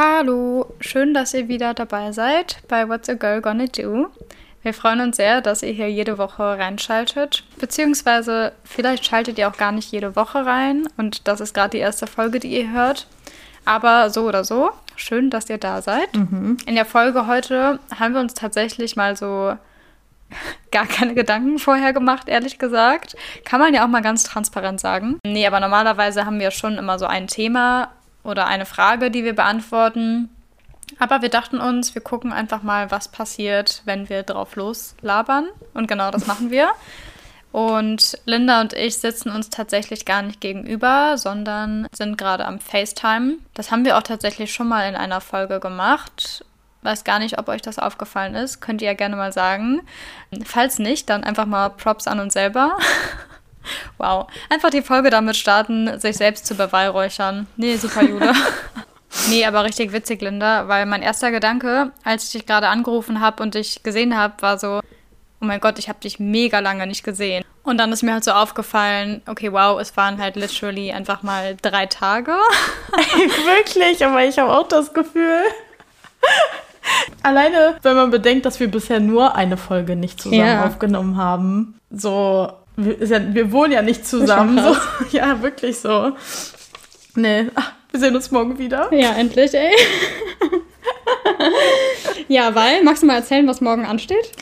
Hallo, schön, dass ihr wieder dabei seid bei What's a Girl Gonna Do. Wir freuen uns sehr, dass ihr hier jede Woche reinschaltet. Beziehungsweise vielleicht schaltet ihr auch gar nicht jede Woche rein und das ist gerade die erste Folge, die ihr hört. Aber so oder so, schön, dass ihr da seid. Mhm. In der Folge heute haben wir uns tatsächlich mal so gar keine Gedanken vorher gemacht, ehrlich gesagt. Kann man ja auch mal ganz transparent sagen. Nee, aber normalerweise haben wir schon immer so ein Thema oder eine Frage, die wir beantworten. Aber wir dachten uns, wir gucken einfach mal, was passiert, wenn wir drauf loslabern. Und genau das machen wir. Und Linda und ich sitzen uns tatsächlich gar nicht gegenüber, sondern sind gerade am FaceTime. Das haben wir auch tatsächlich schon mal in einer Folge gemacht. Weiß gar nicht, ob euch das aufgefallen ist. Könnt ihr ja gerne mal sagen. Falls nicht, dann einfach mal Props an uns selber. wow. Einfach die Folge damit starten, sich selbst zu beweihräuchern. Nee, super, Jule. nee, aber richtig witzig, Linda, weil mein erster Gedanke, als ich dich gerade angerufen habe und dich gesehen habe, war so, oh mein Gott, ich habe dich mega lange nicht gesehen. Und dann ist mir halt so aufgefallen, okay, wow, es waren halt literally einfach mal drei Tage. Wirklich, aber ich habe auch das Gefühl. Alleine, wenn man bedenkt, dass wir bisher nur eine Folge nicht zusammen Ja. aufgenommen haben. So, wir, ja, wir wohnen ja nicht zusammen. So, ja, wirklich so. Nee, ach, wir sehen uns morgen wieder. Ja, endlich, ey. ja, weil, magst du mal erzählen, was morgen ansteht?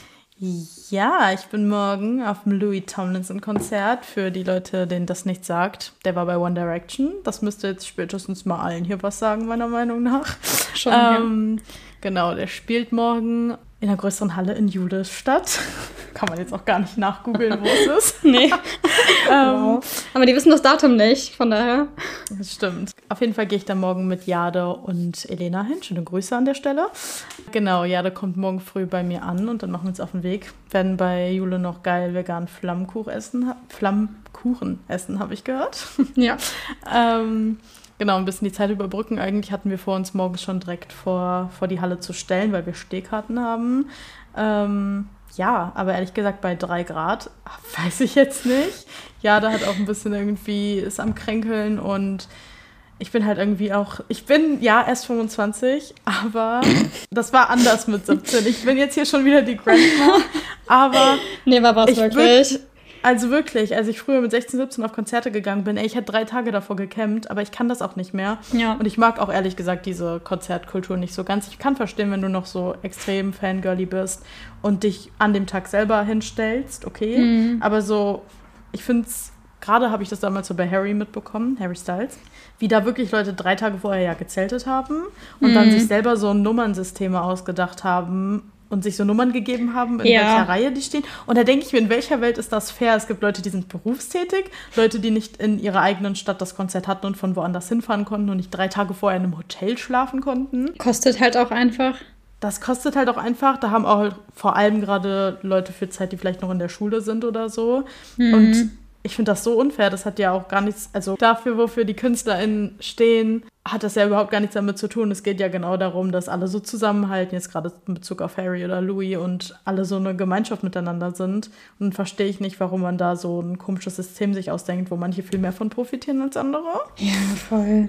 Ja, ich bin morgen auf dem Louis Tomlinson Konzert. Für die Leute, denen das nicht sagt. Der war bei One Direction. Das müsste jetzt spätestens mal allen hier was sagen, meiner Meinung nach. Schon, ähm, Genau, der spielt morgen in einer größeren Halle in Judesstadt. Kann man jetzt auch gar nicht nachgoogeln, wo es ist. Nee. Ähm, wow. Aber die wissen das Datum nicht, von daher. Das stimmt. Auf jeden Fall gehe ich dann morgen mit Jade und Elena hin. Schöne Grüße an der Stelle. Genau, Jade kommt morgen früh bei mir an und dann machen wir uns auf den Weg. Werden bei Jule noch geil vegan Flammkuchen essen. Flammkuchen essen, habe ich gehört. Ja. ähm, genau, ein bisschen die Zeit überbrücken. Eigentlich hatten wir vor, uns morgens schon direkt vor, vor die Halle zu stellen, weil wir Stehkarten haben. Ähm, ja, aber ehrlich gesagt, bei drei Grad weiß ich jetzt nicht. Ja, da hat auch ein bisschen irgendwie, ist am Kränkeln und ich bin halt irgendwie auch, ich bin ja erst 25, aber das war anders mit 17. Ich bin jetzt hier schon wieder die Grandma, aber Nee, war was Ich würd- wirklich. Also wirklich, als ich früher mit 16, 17 auf Konzerte gegangen bin, ey, ich hätte drei Tage davor gekämmt, aber ich kann das auch nicht mehr. Ja. Und ich mag auch ehrlich gesagt diese Konzertkultur nicht so ganz. Ich kann verstehen, wenn du noch so extrem Fangirly bist und dich an dem Tag selber hinstellst, okay. Mhm. Aber so, ich finde es, gerade habe ich das damals so bei Harry mitbekommen, Harry Styles, wie da wirklich Leute drei Tage vorher ja gezeltet haben und dann Mhm. sich selber so Nummernsysteme ausgedacht haben und sich so Nummern gegeben haben, in Ja. welcher Reihe die stehen. Und da denke ich mir, in welcher Welt ist das fair? Es gibt Leute, die sind berufstätig, Leute, die nicht in ihrer eigenen Stadt das Konzert hatten und von woanders hinfahren konnten und nicht drei Tage vorher in einem Hotel schlafen konnten. Kostet halt auch einfach. Das kostet halt auch einfach. Da haben auch vor allem gerade Leute für Zeit, die vielleicht noch in der Schule sind oder so. Mhm. Und ich finde das so unfair. Das hat ja auch gar nichts, also dafür, wofür die KünstlerInnen stehen, hat das ja überhaupt gar nichts damit zu tun. Es geht ja genau darum, dass alle so zusammenhalten, jetzt gerade in Bezug auf Harry oder Louis und alle so eine Gemeinschaft miteinander sind. Und verstehe ich nicht, warum man da so ein komisches System sich ausdenkt, wo manche viel mehr von profitieren als andere. Ja, voll.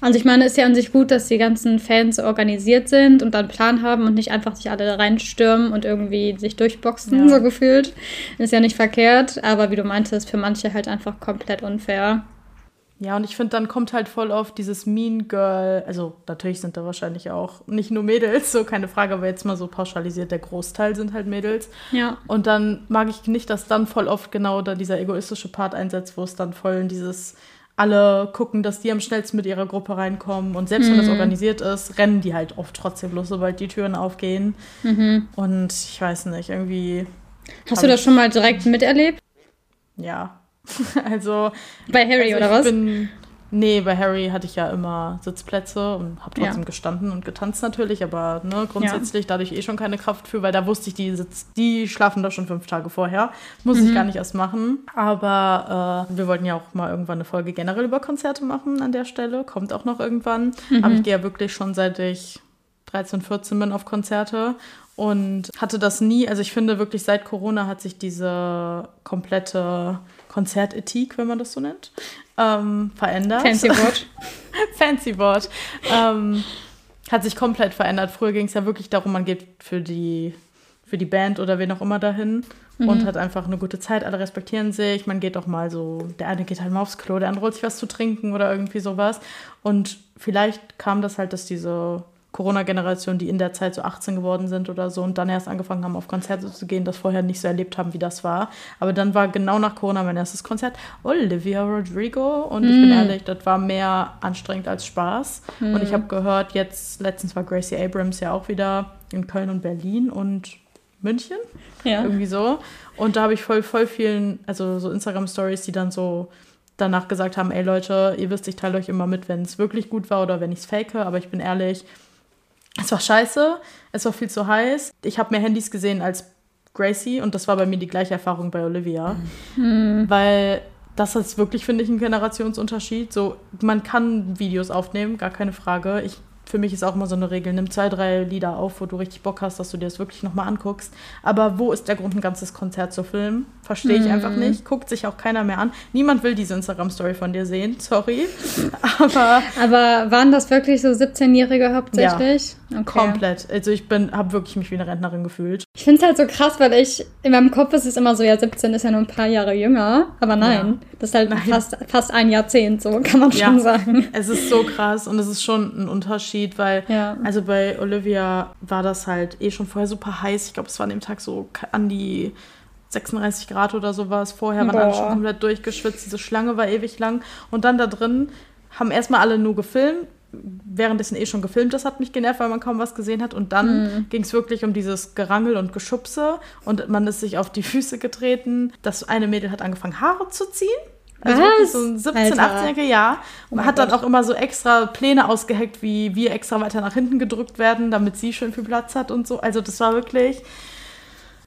Also ich meine, es ist ja an sich gut, dass die ganzen Fans organisiert sind und dann Plan haben und nicht einfach sich alle reinstürmen und irgendwie sich durchboxen, Ja. so gefühlt. Ist ja nicht verkehrt, aber wie du meintest, für manche halt einfach komplett unfair. Ja, und ich finde, dann kommt halt voll auf dieses Mean Girl, also natürlich sind da wahrscheinlich auch nicht nur Mädels, so keine Frage, aber jetzt mal so pauschalisiert, der Großteil sind halt Mädels. Ja. Und dann mag ich nicht, dass dann voll oft genau da dieser egoistische Part einsetzt, wo es dann voll in dieses alle gucken, dass die am schnellsten mit ihrer Gruppe reinkommen. Und selbst wenn das Mhm. organisiert ist, rennen die halt oft trotzdem los, sobald die Türen aufgehen. Mhm. Und ich weiß nicht, irgendwie, Hast du das schon mal direkt miterlebt? ja. also Bei Harry Also oder was? Bin, nee, bei Harry hatte ich ja immer Sitzplätze und habe trotzdem Ja. gestanden und getanzt natürlich, aber ne, grundsätzlich dadurch eh schon keine Kraft für, weil da wusste ich, die, sitz, die schlafen doch schon fünf Tage vorher. Muss Mhm. ich gar nicht erst machen. Aber äh, wir wollten ja auch mal irgendwann eine Folge generell über Konzerte machen an der Stelle. Kommt auch noch irgendwann. Mhm. Aber ich gehe ja wirklich schon seit ich 13, 14 bin auf Konzerte und hatte das nie, also ich finde wirklich seit Corona hat sich diese komplette Konzertethik, wenn man das so nennt, ähm, verändert. Fancy Wort. Fancy Wort. ähm, hat sich komplett verändert. Früher ging es ja wirklich darum, man geht für die, für die Band oder wen auch immer dahin mhm. und hat einfach eine gute Zeit. Alle respektieren sich. Man geht auch mal so, der eine geht halt mal aufs Klo, der andere holt sich was zu trinken oder irgendwie sowas. Und vielleicht kam das halt, dass diese Corona-Generation, die in der Zeit so 18 geworden sind oder so und dann erst angefangen haben, auf Konzerte zu gehen, das vorher nicht so erlebt haben, wie das war. Aber dann war genau nach Corona mein erstes Konzert Olivia Rodrigo und mm. ich bin mm. ehrlich, das war mehr anstrengend als Spaß. Mm. Und ich habe gehört, jetzt letztens war Gracie Abrams ja auch wieder in Köln und Berlin und München. Ja. Irgendwie so. Und da habe ich voll, voll vielen, also so Instagram-Stories, die dann so danach gesagt haben, ey Leute, ihr wisst, ich teile euch immer mit, wenn es wirklich gut war oder wenn ich es fake, aber ich bin ehrlich, es war scheiße, es war viel zu heiß. Ich habe mehr Handys gesehen als Gracie und das war bei mir die gleiche Erfahrung bei Olivia. Mhm. Weil das ist wirklich, finde ich, ein Generationsunterschied. So, man kann Videos aufnehmen, gar keine Frage. Ich für mich ist auch immer so eine Regel, nimm zwei, drei Lieder auf, wo du richtig Bock hast, dass du dir das wirklich nochmal anguckst. Aber wo ist der Grund, ein ganzes Konzert zu filmen? Verstehe ich mm. einfach mhm. nicht. Guckt sich auch keiner mehr an. Niemand will diese Instagram-Story von dir sehen, sorry. Aber, Aber waren das wirklich so 17-Jährige hauptsächlich? Ja, okay. komplett. Also ich bin, habe wirklich mich wie eine Rentnerin gefühlt. Ich finde es halt so krass, weil ich, in meinem Kopf ist es immer so, ja, 17 ist ja nur ein paar Jahre jünger. Aber nein, ja. das ist halt fast, fast ein Jahrzehnt, so kann man schon ja. sagen. Es ist so krass und es ist schon ein Unterschied Unterschied, weil ja. also bei Olivia war das halt eh schon vorher super heiß. Ich glaube, es war an dem Tag so an die 36 Grad oder sowas. Vorher waren alle schon komplett durchgeschwitzt. Diese Schlange war ewig lang. Und dann da drin haben erstmal alle nur gefilmt. Währenddessen eh schon gefilmt, das hat mich genervt, weil man kaum was gesehen hat. Und dann mhm. ging es wirklich um dieses Gerangel und Geschubse. Und man ist sich auf die Füße getreten. Das eine Mädel hat angefangen, Haare zu ziehen. Also Was? so ein 17, 18-jähriger Jahr. Und oh hat dann auch immer so extra Pläne ausgeheckt, wie wir extra weiter nach hinten gedrückt werden, damit sie schön viel Platz hat und so. Also das war wirklich.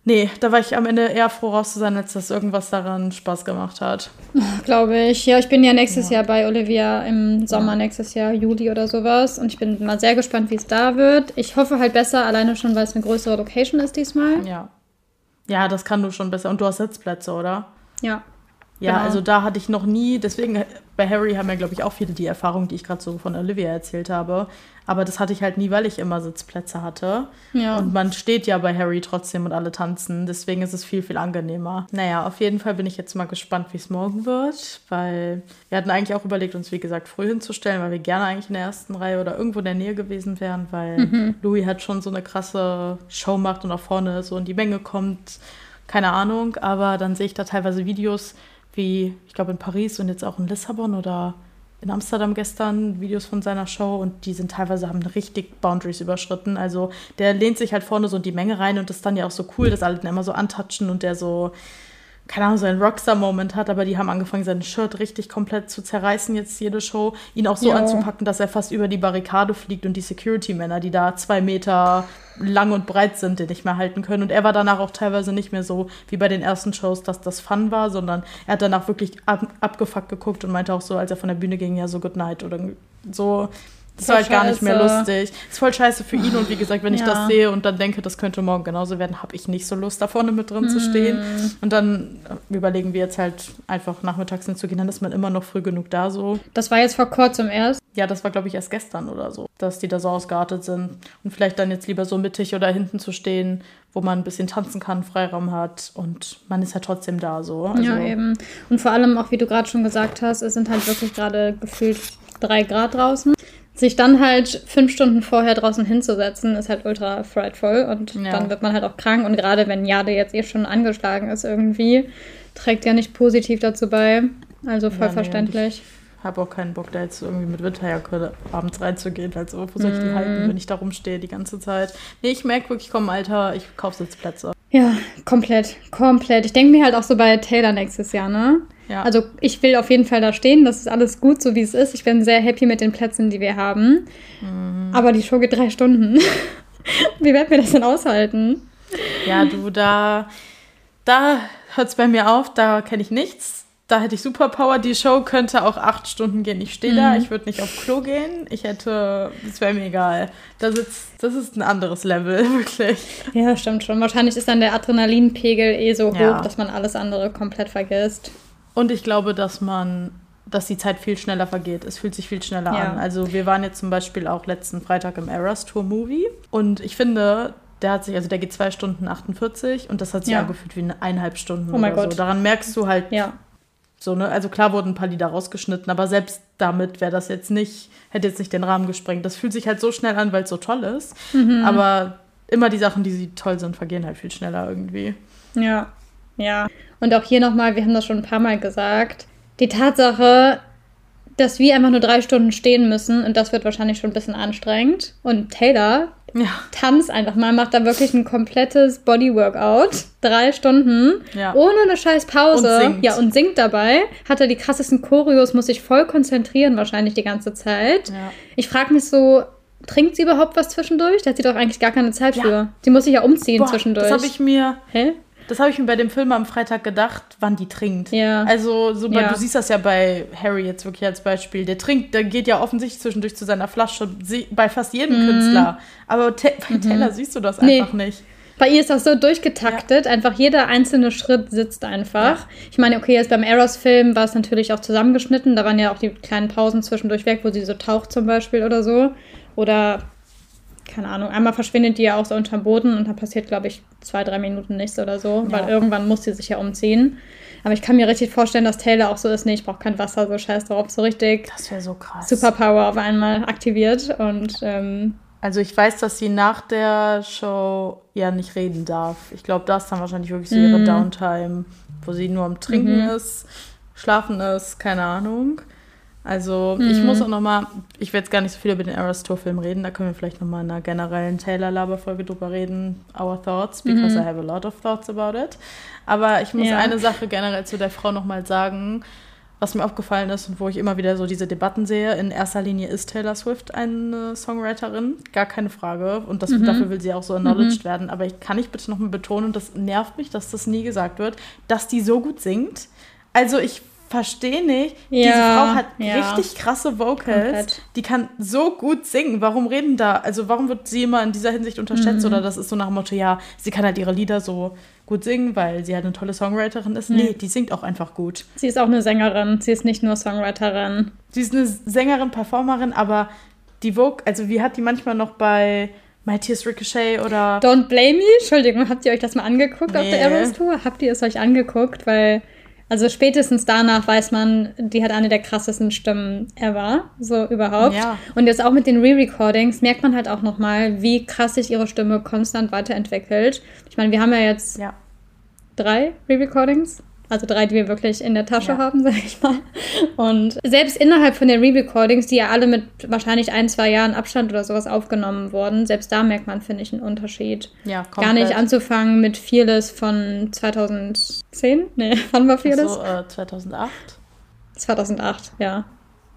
Nee, da war ich am Ende eher froh raus zu sein, als dass irgendwas daran Spaß gemacht hat. Glaube ich. Ja, ich bin ja nächstes ja. Jahr bei Olivia im Sommer, nächstes Jahr, Juli oder sowas. Und ich bin mal sehr gespannt, wie es da wird. Ich hoffe halt besser, alleine schon, weil es eine größere Location ist diesmal. Ja. Ja, das kann du schon besser. Und du hast Sitzplätze, oder? Ja. Ja, genau. also da hatte ich noch nie, deswegen bei Harry haben ja, glaube ich, auch viele die Erfahrung, die ich gerade so von Olivia erzählt habe. Aber das hatte ich halt nie, weil ich immer Sitzplätze hatte. Ja. Und man steht ja bei Harry trotzdem und alle tanzen. Deswegen ist es viel, viel angenehmer. Naja, auf jeden Fall bin ich jetzt mal gespannt, wie es morgen wird. Weil wir hatten eigentlich auch überlegt, uns, wie gesagt, früh hinzustellen, weil wir gerne eigentlich in der ersten Reihe oder irgendwo in der Nähe gewesen wären, weil mhm. Louis hat schon so eine krasse Show macht und nach vorne so in die Menge kommt. Keine Ahnung, aber dann sehe ich da teilweise Videos, wie, ich glaube, in Paris und jetzt auch in Lissabon oder in Amsterdam gestern Videos von seiner Show und die sind teilweise haben richtig Boundaries überschritten. Also der lehnt sich halt vorne so in die Menge rein und das ist dann ja auch so cool, dass alle den immer so antatschen und der so keine Ahnung, so einen Rockstar-Moment hat, aber die haben angefangen, sein Shirt richtig komplett zu zerreißen, jetzt jede Show, ihn auch so ja. anzupacken, dass er fast über die Barrikade fliegt und die Security-Männer, die da zwei Meter lang und breit sind, den nicht mehr halten können. Und er war danach auch teilweise nicht mehr so wie bei den ersten Shows, dass das Fun war, sondern er hat danach wirklich ab, abgefuckt geguckt und meinte auch so, als er von der Bühne ging, ja, so Good Night oder so das war halt gar nicht mehr lustig. Ist voll scheiße für ihn und wie gesagt, wenn ich das sehe und dann denke, das könnte morgen genauso werden, habe ich nicht so Lust, da vorne mit drin mm. zu stehen. Hm. Und dann überlegen wir jetzt halt einfach nachmittags hinzugehen, dann ist man immer noch früh genug da so. Das war jetzt vor kurzem erst? Ja, das war glaube ich erst gestern oder so, dass die da so ausgeartet sind. Und vielleicht dann jetzt lieber so mittig oder hinten zu stehen, wo man ein bisschen tanzen kann, Freiraum hat und man ist ja trotzdem da so. Also ja, eben. Und vor allem auch, wie du gerade schon gesagt hast, es sind halt wirklich gerade gefühlt drei Grad draußen sich dann halt fünf Stunden vorher draußen hinzusetzen, ist halt ultra frightful und ja. dann wird man halt auch krank. Und gerade wenn Jade jetzt eh schon angeschlagen ist irgendwie, trägt ja nicht positiv dazu bei. Also voll ja, verständlich. Ich habe auch keinen Bock, da jetzt irgendwie mit Winterjacke abends reinzugehen. Also wo soll ich die mm. halten, wenn ich da rumstehe die ganze Zeit? Nee, ich merke wirklich, komm, Alter, ich kaufe Sitzplätze. Ja, komplett, komplett. Ich denke mir halt auch so bei Taylor nächstes Jahr, ne? Ja. Also ich will auf jeden Fall da stehen. Das ist alles gut, so wie es ist. Ich bin sehr happy mit den Plätzen, die wir haben. Mhm. Aber die Show geht drei Stunden. wie werden wir das denn aushalten? Ja, du, da, da hört es bei mir auf. Da kenne ich nichts. Da hätte ich Superpower. Die Show könnte auch acht Stunden gehen. Ich stehe mhm. da, ich würde nicht auf Klo gehen. Ich hätte, es wäre mir egal. Da sitzt, das ist ein anderes Level, wirklich. Ja, stimmt schon. Wahrscheinlich ist dann der Adrenalinpegel eh so hoch, ja. dass man alles andere komplett vergisst. Und ich glaube, dass man dass die Zeit viel schneller vergeht. Es fühlt sich viel schneller Ja. an. Also wir waren jetzt zum Beispiel auch letzten Freitag im Eras Tour Movie und ich finde, der hat sich, also der geht zwei Stunden 48 und das hat sich Ja. angefühlt wie eine eineinhalb Stunden Oh mein oder Gott. so. Daran merkst du halt Ja. so, ne? Also klar wurden ein paar Lieder rausgeschnitten, aber selbst damit wäre das jetzt nicht, hätte jetzt nicht den Rahmen gesprengt. Das fühlt sich halt so schnell an, weil es so toll ist. Mhm. Aber immer die Sachen, die sie toll sind, vergehen halt viel schneller irgendwie. Ja, ja. Und auch hier nochmal, wir haben das schon ein paar Mal gesagt, die Tatsache, dass wir einfach nur drei Stunden stehen müssen und das wird wahrscheinlich schon ein bisschen anstrengend. Und Taylor Ja. tanzt einfach mal, macht da wirklich ein komplettes Bodyworkout. Drei Stunden. Ja. Ohne eine scheiß Pause. Und singt. Ja, und singt dabei. Hat er die krassesten Choreos, muss sich voll konzentrieren wahrscheinlich die ganze Zeit. Ja. Ich frage mich so, trinkt sie überhaupt was zwischendurch? Da hat sie doch eigentlich gar keine Zeit Ja. für. Sie muss sich ja umziehen Boah, zwischendurch. das habe ich mir, Hä? Das habe ich mir bei dem Film am Freitag gedacht, wann die trinkt. Ja. Also, so Ja. du siehst das ja bei Harry jetzt wirklich als Beispiel. Der trinkt, der geht ja offensichtlich zwischendurch zu seiner Flasche, bei fast jedem Künstler. Aber bei Taylor siehst du das Mhm. Nee. einfach nicht. Bei ihr ist das so durchgetaktet, einfach jeder einzelne Schritt sitzt einfach. Ja. Ich meine, okay, jetzt beim Eros-Film war es natürlich auch zusammengeschnitten, da waren ja auch die kleinen Pausen zwischendurch weg, wo sie so taucht zum Beispiel oder so. Oder, keine Ahnung, einmal verschwindet die ja auch so unterm Boden und dann passiert, glaube ich, zwei, drei Minuten nichts oder so, weil Ja. irgendwann muss sie sich ja umziehen. Aber ich kann mir richtig vorstellen, dass Taylor auch so ist, nee, ich brauche kein Wasser, so scheiß drauf, so richtig Das wäre so krass. Superpower auf einmal aktiviert und ähm, Also ich weiß, dass sie nach der Show ja nicht reden darf. Ich glaube, das ist dann wahrscheinlich wirklich so ihre Mhm. Downtime, wo sie nur am Trinken Mhm. ist, schlafen ist, keine Ahnung. Also ich Mhm. muss auch noch mal, ich werde jetzt gar nicht so viel über den Eras Tour Film reden, da können wir vielleicht noch mal in einer generellen Taylor Laber Folge drüber reden, our thoughts, because Mhm. I have a lot of thoughts about it. Aber ich muss Ja. eine Sache generell zu der Frau noch mal sagen, was mir aufgefallen ist und wo ich immer wieder so diese Debatten sehe, in erster Linie ist Taylor Swift eine Songwriterin, gar keine Frage. Und das, Mhm. dafür will sie auch so acknowledged werden. Aber ich kann nicht bitte noch mal betonen, und das nervt mich, dass das nie gesagt wird, dass die so gut singt. Also ich verstehe nicht, diese Ja, Frau hat ja. richtig krasse Vocals. Komplett. Die kann so gut singen. Warum reden da, also warum wird sie immer in dieser Hinsicht unterschätzt? Mhm. Oder das ist so nach dem Motto, ja, sie kann halt ihre Lieder so gut singen, weil sie halt eine tolle Songwriterin ist. Mhm. Nee, die singt auch einfach gut. sie ist auch eine Sängerin, sie ist nicht nur Songwriterin. Sie ist eine Sängerin, Performerin, aber die Vogue, also wie hat die manchmal noch bei My Tears Ricochet oder Don't Blame Me, Entschuldigung, habt ihr euch das mal angeguckt auf Nee. der Eras Tour? Habt ihr es euch angeguckt? Weil, also spätestens danach weiß man, die hat eine der krassesten Stimmen ever, so überhaupt. Ja. Und jetzt auch mit den Re-Recordings merkt man halt auch nochmal, wie krass sich ihre Stimme konstant weiterentwickelt. Ich meine, wir haben ja jetzt ja, drei Re-Recordings. Also drei, die wir wirklich in der Tasche Ja. haben, sag ich mal. Und selbst innerhalb von den Re-Recordings, die ja alle mit wahrscheinlich ein, zwei Jahren Abstand oder sowas aufgenommen wurden, selbst da merkt man, finde ich, einen Unterschied. ja, Gar nicht anzufangen mit Fearless von 2010? Nee, wann war Fearless? So, äh, 2008. 2008, ja.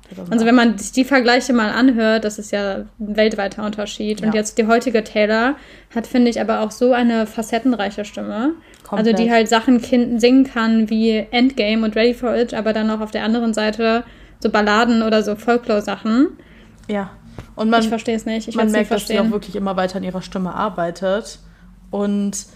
2008. Also wenn man die Vergleiche mal anhört, das ist ja ein weltweiter Unterschied. Und Ja. jetzt die heutige Taylor hat, finde ich, aber auch so eine facettenreiche Stimme. Komplett. Also die halt Sachen singen kann wie Endgame und Ready for It, aber dann auch auf der anderen Seite so Balladen oder so Folklore-Sachen. ja. Und man, ich verstehe es nicht. Ich man nicht merkt, dass sie auch wirklich immer weiter an ihrer Stimme arbeitet. Und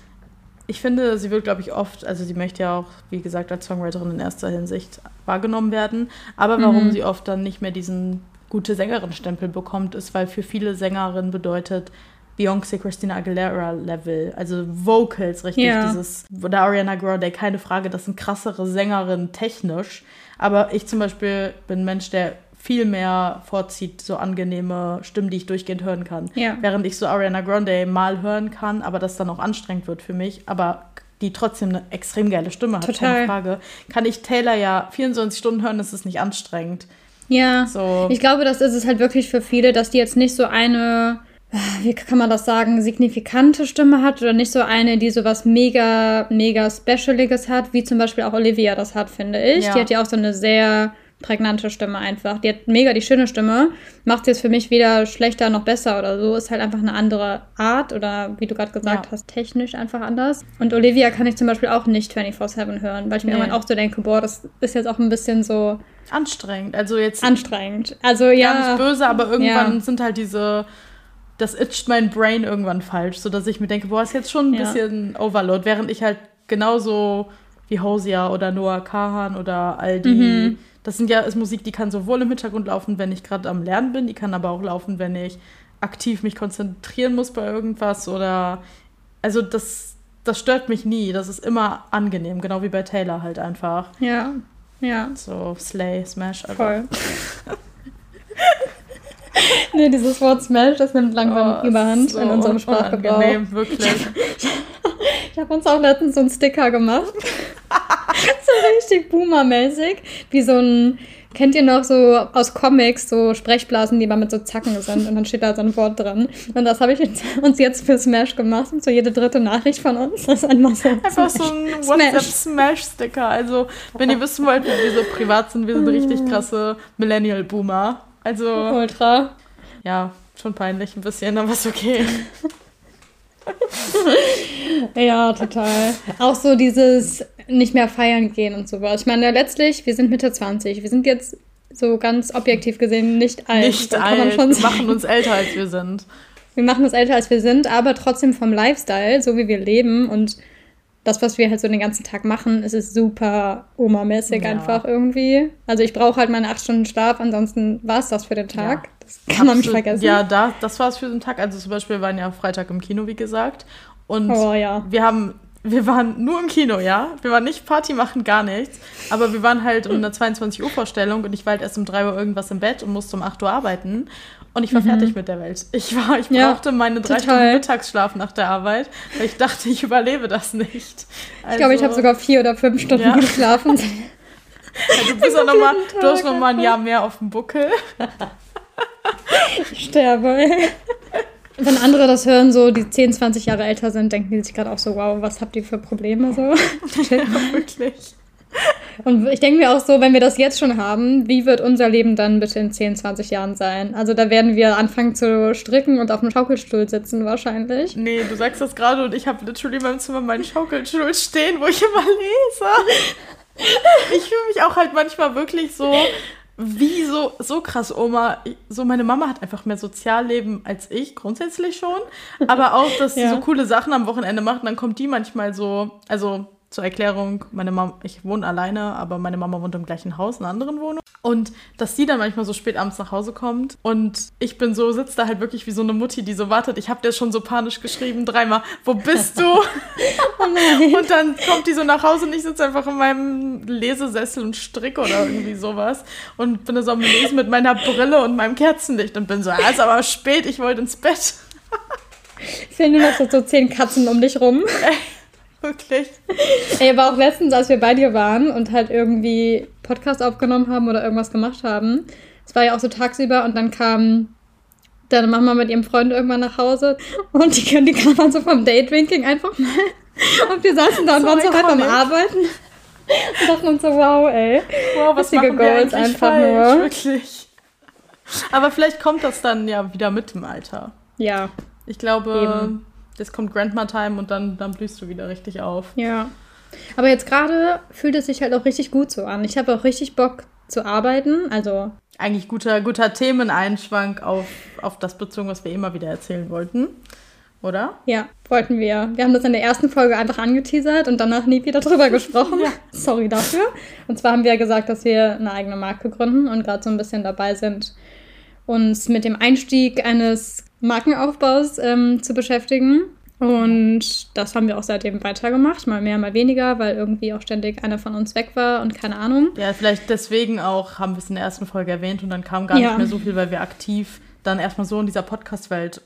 ich finde, sie wird, glaube ich, oft, also sie möchte ja auch, wie gesagt, als Songwriterin in erster Hinsicht wahrgenommen werden. Aber warum Mhm. sie oft dann nicht mehr diesen gute Sängerin-Stempel bekommt, ist, weil für viele Sängerinnen bedeutet Beyoncé, Christina Aguilera Level, also Vocals, richtig, Ja. dieses, oder Ariana Grande, keine Frage, das sind krassere Sängerinnen technisch. Aber ich zum Beispiel bin ein Mensch, der viel mehr vorzieht, so angenehme Stimmen, die ich durchgehend hören kann. Ja. Während ich so Ariana Grande mal hören kann, aber das dann auch anstrengend wird für mich, aber die trotzdem eine extrem geile Stimme hat, Total. keine Frage. Kann ich Taylor ja 24 Stunden hören, das ist nicht anstrengend. Ja, So. ich glaube, das ist es halt wirklich für viele, dass die jetzt nicht so eine, wie kann man das sagen, signifikante Stimme hat oder nicht so eine, die so was mega, mega Specialiges hat, wie zum Beispiel auch Olivia das hat, finde ich. Ja. Die hat ja auch so eine sehr prägnante Stimme einfach. Die hat mega die schöne Stimme. Macht sie jetzt für mich weder schlechter noch besser oder so. Ist halt einfach eine andere Art oder wie du gerade gesagt Ja. hast, technisch einfach anders. Und Olivia kann ich zum Beispiel auch nicht 24-7 hören, weil ich mir Nee. irgendwann auch so denke, boah, das ist jetzt auch ein bisschen so anstrengend. Also jetzt anstrengend. Also gar ja. nicht böse, aber irgendwann Ja. sind halt diese. Das itcht mein Brain irgendwann falsch, sodass ich mir denke, boah, ist jetzt schon ein Ja. bisschen Overload, während ich halt genauso wie Hosier oder Noah Kahan oder all die Mhm. das sind ja ist Musik, die kann sowohl im Hintergrund laufen, wenn ich gerade am Lernen bin, die kann aber auch laufen, wenn ich aktiv mich konzentrieren muss bei irgendwas oder also das das stört mich nie, das ist immer angenehm, genau wie bei Taylor halt einfach. Ja. Ja. So Slay, Smash, also. Voll. nee, dieses Wort Smash, das nimmt langsam oh, Überhand so in unserem Sprachgebrauch. wirklich. Ich habe uns auch letztens so einen Sticker gemacht. so richtig Boomer-mäßig. Wie so ein, kennt ihr noch so aus Comics, so Sprechblasen, die mal mit so Zacken sind und dann steht da so ein Wort drin. Und das habe ich uns jetzt für Smash gemacht. Und so jede dritte Nachricht von uns. Das ist einfach so, einfach so ein WhatsApp-Smash-Sticker. Also, wenn ihr wissen wollt, wie wir so privat sind, wir sind richtig krasse Millennial-Boomer. Also. Ultra. Ja, schon peinlich ein bisschen, aber ist okay. ja, total. Auch so dieses nicht mehr feiern gehen und sowas. Ich meine, letztlich, wir sind Mitte 20. Wir sind jetzt so ganz objektiv gesehen nicht alt. Nicht alt. wir machen uns älter, als wir sind. Wir machen uns älter, als wir sind, aber trotzdem vom Lifestyle, so wie wir leben und das, was wir halt so den ganzen Tag machen, ist es super Oma-mäßig ja. einfach irgendwie. Also ich brauche halt meine acht Stunden Schlaf, ansonsten war es das für den Tag. Ja. Das kann man nicht vergessen. Ja, da, das war es für den Tag. Also zum Beispiel wir waren ja Freitag im Kino, wie gesagt. Und oh, ja. wir haben wir waren nur im Kino, ja. Wir waren nicht Party machen, gar nichts. Aber wir waren halt um eine 22 Uhr Vorstellung und ich war halt erst um 3 Uhr irgendwas im Bett und musste um 8 Uhr arbeiten. Und ich war mhm. fertig mit der Welt. Ich war, ich ja, brauchte meine drei total. Stunden Mittagsschlaf nach der Arbeit, weil ich dachte, ich überlebe das nicht. Also, ich glaube, ich habe sogar vier oder fünf Stunden ja. geschlafen. ja, du bist auch noch mal, du hast noch mal ein Jahr mehr auf dem Buckel. Ich sterbe. Wenn andere das hören, so die 10, 20 Jahre älter sind, denken die sich gerade auch so, wow, was habt ihr für Probleme so? ja, wirklich. Und ich denke mir auch so, wenn wir das jetzt schon haben, wie wird unser Leben dann bitte in 10, 20 Jahren sein? Also da werden wir anfangen zu stricken und auf einem Schaukelstuhl sitzen wahrscheinlich. Nee, du sagst das gerade und ich habe literally in meinem Zimmer meinen Schaukelstuhl stehen, wo ich immer lese. Ich fühle mich auch halt manchmal wirklich so wie so, so krass, Oma. So, meine Mama hat einfach mehr Sozialleben als ich, grundsätzlich schon. Aber auch, dass sie ja. so coole Sachen am Wochenende macht. Und dann kommt die manchmal so, also zur Erklärung, meine Mama, ich wohne alleine, aber meine Mama wohnt im gleichen Haus, in einer anderen Wohnung. Und dass sie dann manchmal so spät abends nach Hause kommt und ich bin so, sitzt da halt wirklich wie so eine Mutti, die so wartet. Ich habe dir schon so panisch geschrieben, dreimal, wo bist du? oh und dann kommt die so nach Hause und ich sitze einfach in meinem Lesesessel und stricke oder irgendwie sowas und bin so am Lesen mit meiner Brille und meinem Kerzenlicht und bin so, ja, ist aber spät, ich wollte ins Bett. Fehlen nur noch so, so zehn Katzen um dich rum. Wirklich. Ey, aber auch letztens, als wir bei dir waren und halt irgendwie Podcast aufgenommen haben oder irgendwas gemacht haben, es war ja auch so tagsüber und dann kam deine Mama mit ihrem Freund irgendwann nach Hause und die, die kam dann so vom Daydrinking einfach mal. Und wir saßen da und so waren so halb am Arbeiten. Und dachten uns so, wow, ey. Wow, was machen wir Goals einfach falsch, nur. Wirklich. Aber vielleicht kommt das dann ja wieder mit dem Alter. Ja. Ich glaube, Eben jetzt kommt Grandma Time und dann, dann blühst du wieder richtig auf. Ja. Aber jetzt gerade fühlt es sich halt auch richtig gut so an. Ich habe auch richtig Bock zu arbeiten. Also. Eigentlich guter, guter Themeneinschwank auf, auf das bezogen, was wir immer wieder erzählen wollten. Oder? Ja, wollten wir. Wir haben das in der ersten Folge einfach angeteasert und danach nie wieder drüber gesprochen. ja. Sorry dafür. Und zwar haben wir ja gesagt, dass wir eine eigene Marke gründen und gerade so ein bisschen dabei sind, uns mit dem Einstieg eines Markenaufbaus ähm, zu beschäftigen. Und das haben wir auch seitdem weitergemacht, mal mehr, mal weniger, weil irgendwie auch ständig einer von uns weg war und keine Ahnung. Ja, vielleicht deswegen auch haben wir es in der ersten Folge erwähnt und dann kam gar ja. nicht mehr so viel, weil wir aktiv dann erstmal so in dieser Podcast-Welt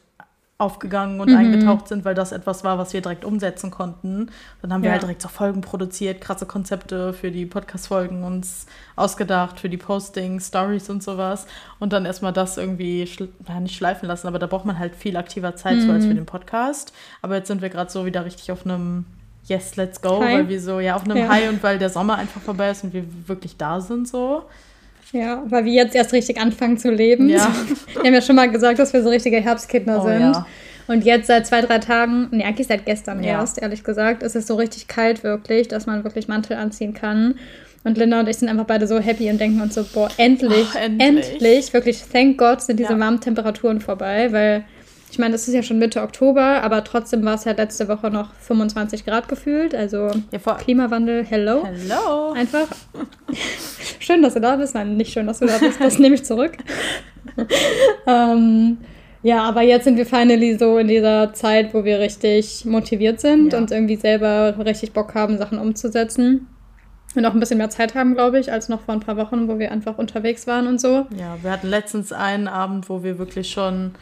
aufgegangen und mhm. eingetaucht sind, weil das etwas war, was wir direkt umsetzen konnten. Dann haben wir halt direkt so Folgen produziert, krasse Konzepte für die Podcast-Folgen uns ausgedacht, für die Postings, Stories und sowas. Und dann erstmal das irgendwie, schl ja, nicht schleifen lassen, aber da braucht man halt viel aktiver Zeit, mhm. so als für mhm. den Podcast. Aber jetzt sind wir gerade so wieder richtig auf einem Yes, let's go, Hi. weil wir so, ja, auf einem ja. High und weil der Sommer einfach vorbei ist und wir wirklich da sind so. Ja, weil wir jetzt erst richtig anfangen zu leben. Ja. Wir haben ja schon mal gesagt, dass wir so richtige Herbstkinder oh, sind. Ja. Und jetzt seit zwei, drei Tagen, nee, eigentlich seit gestern ja. erst, ehrlich gesagt, ist es so richtig kalt wirklich, dass man wirklich Mantel anziehen kann. Und Linda und ich sind einfach beide so happy und denken uns so, boah, endlich, oh, endlich, endlich, wirklich, thank God sind diese ja. warmen Temperaturen vorbei, weil Ich meine, das ist ja schon Mitte Oktober, aber trotzdem war es ja letzte Woche noch 25 Grad gefühlt. Also Ja, Klimawandel, hello. Hello. Einfach. schön, dass du da bist. Nein, nicht schön, dass du da bist. Das nehme ich zurück. ähm, ja, aber jetzt sind wir finally so in dieser Zeit, wo wir richtig motiviert sind Ja. und irgendwie selber richtig Bock haben, Sachen umzusetzen. Und auch ein bisschen mehr Zeit haben, glaube ich, als noch vor ein paar Wochen, wo wir einfach unterwegs waren und so. Ja, wir hatten letztens einen Abend, wo wir wirklich schon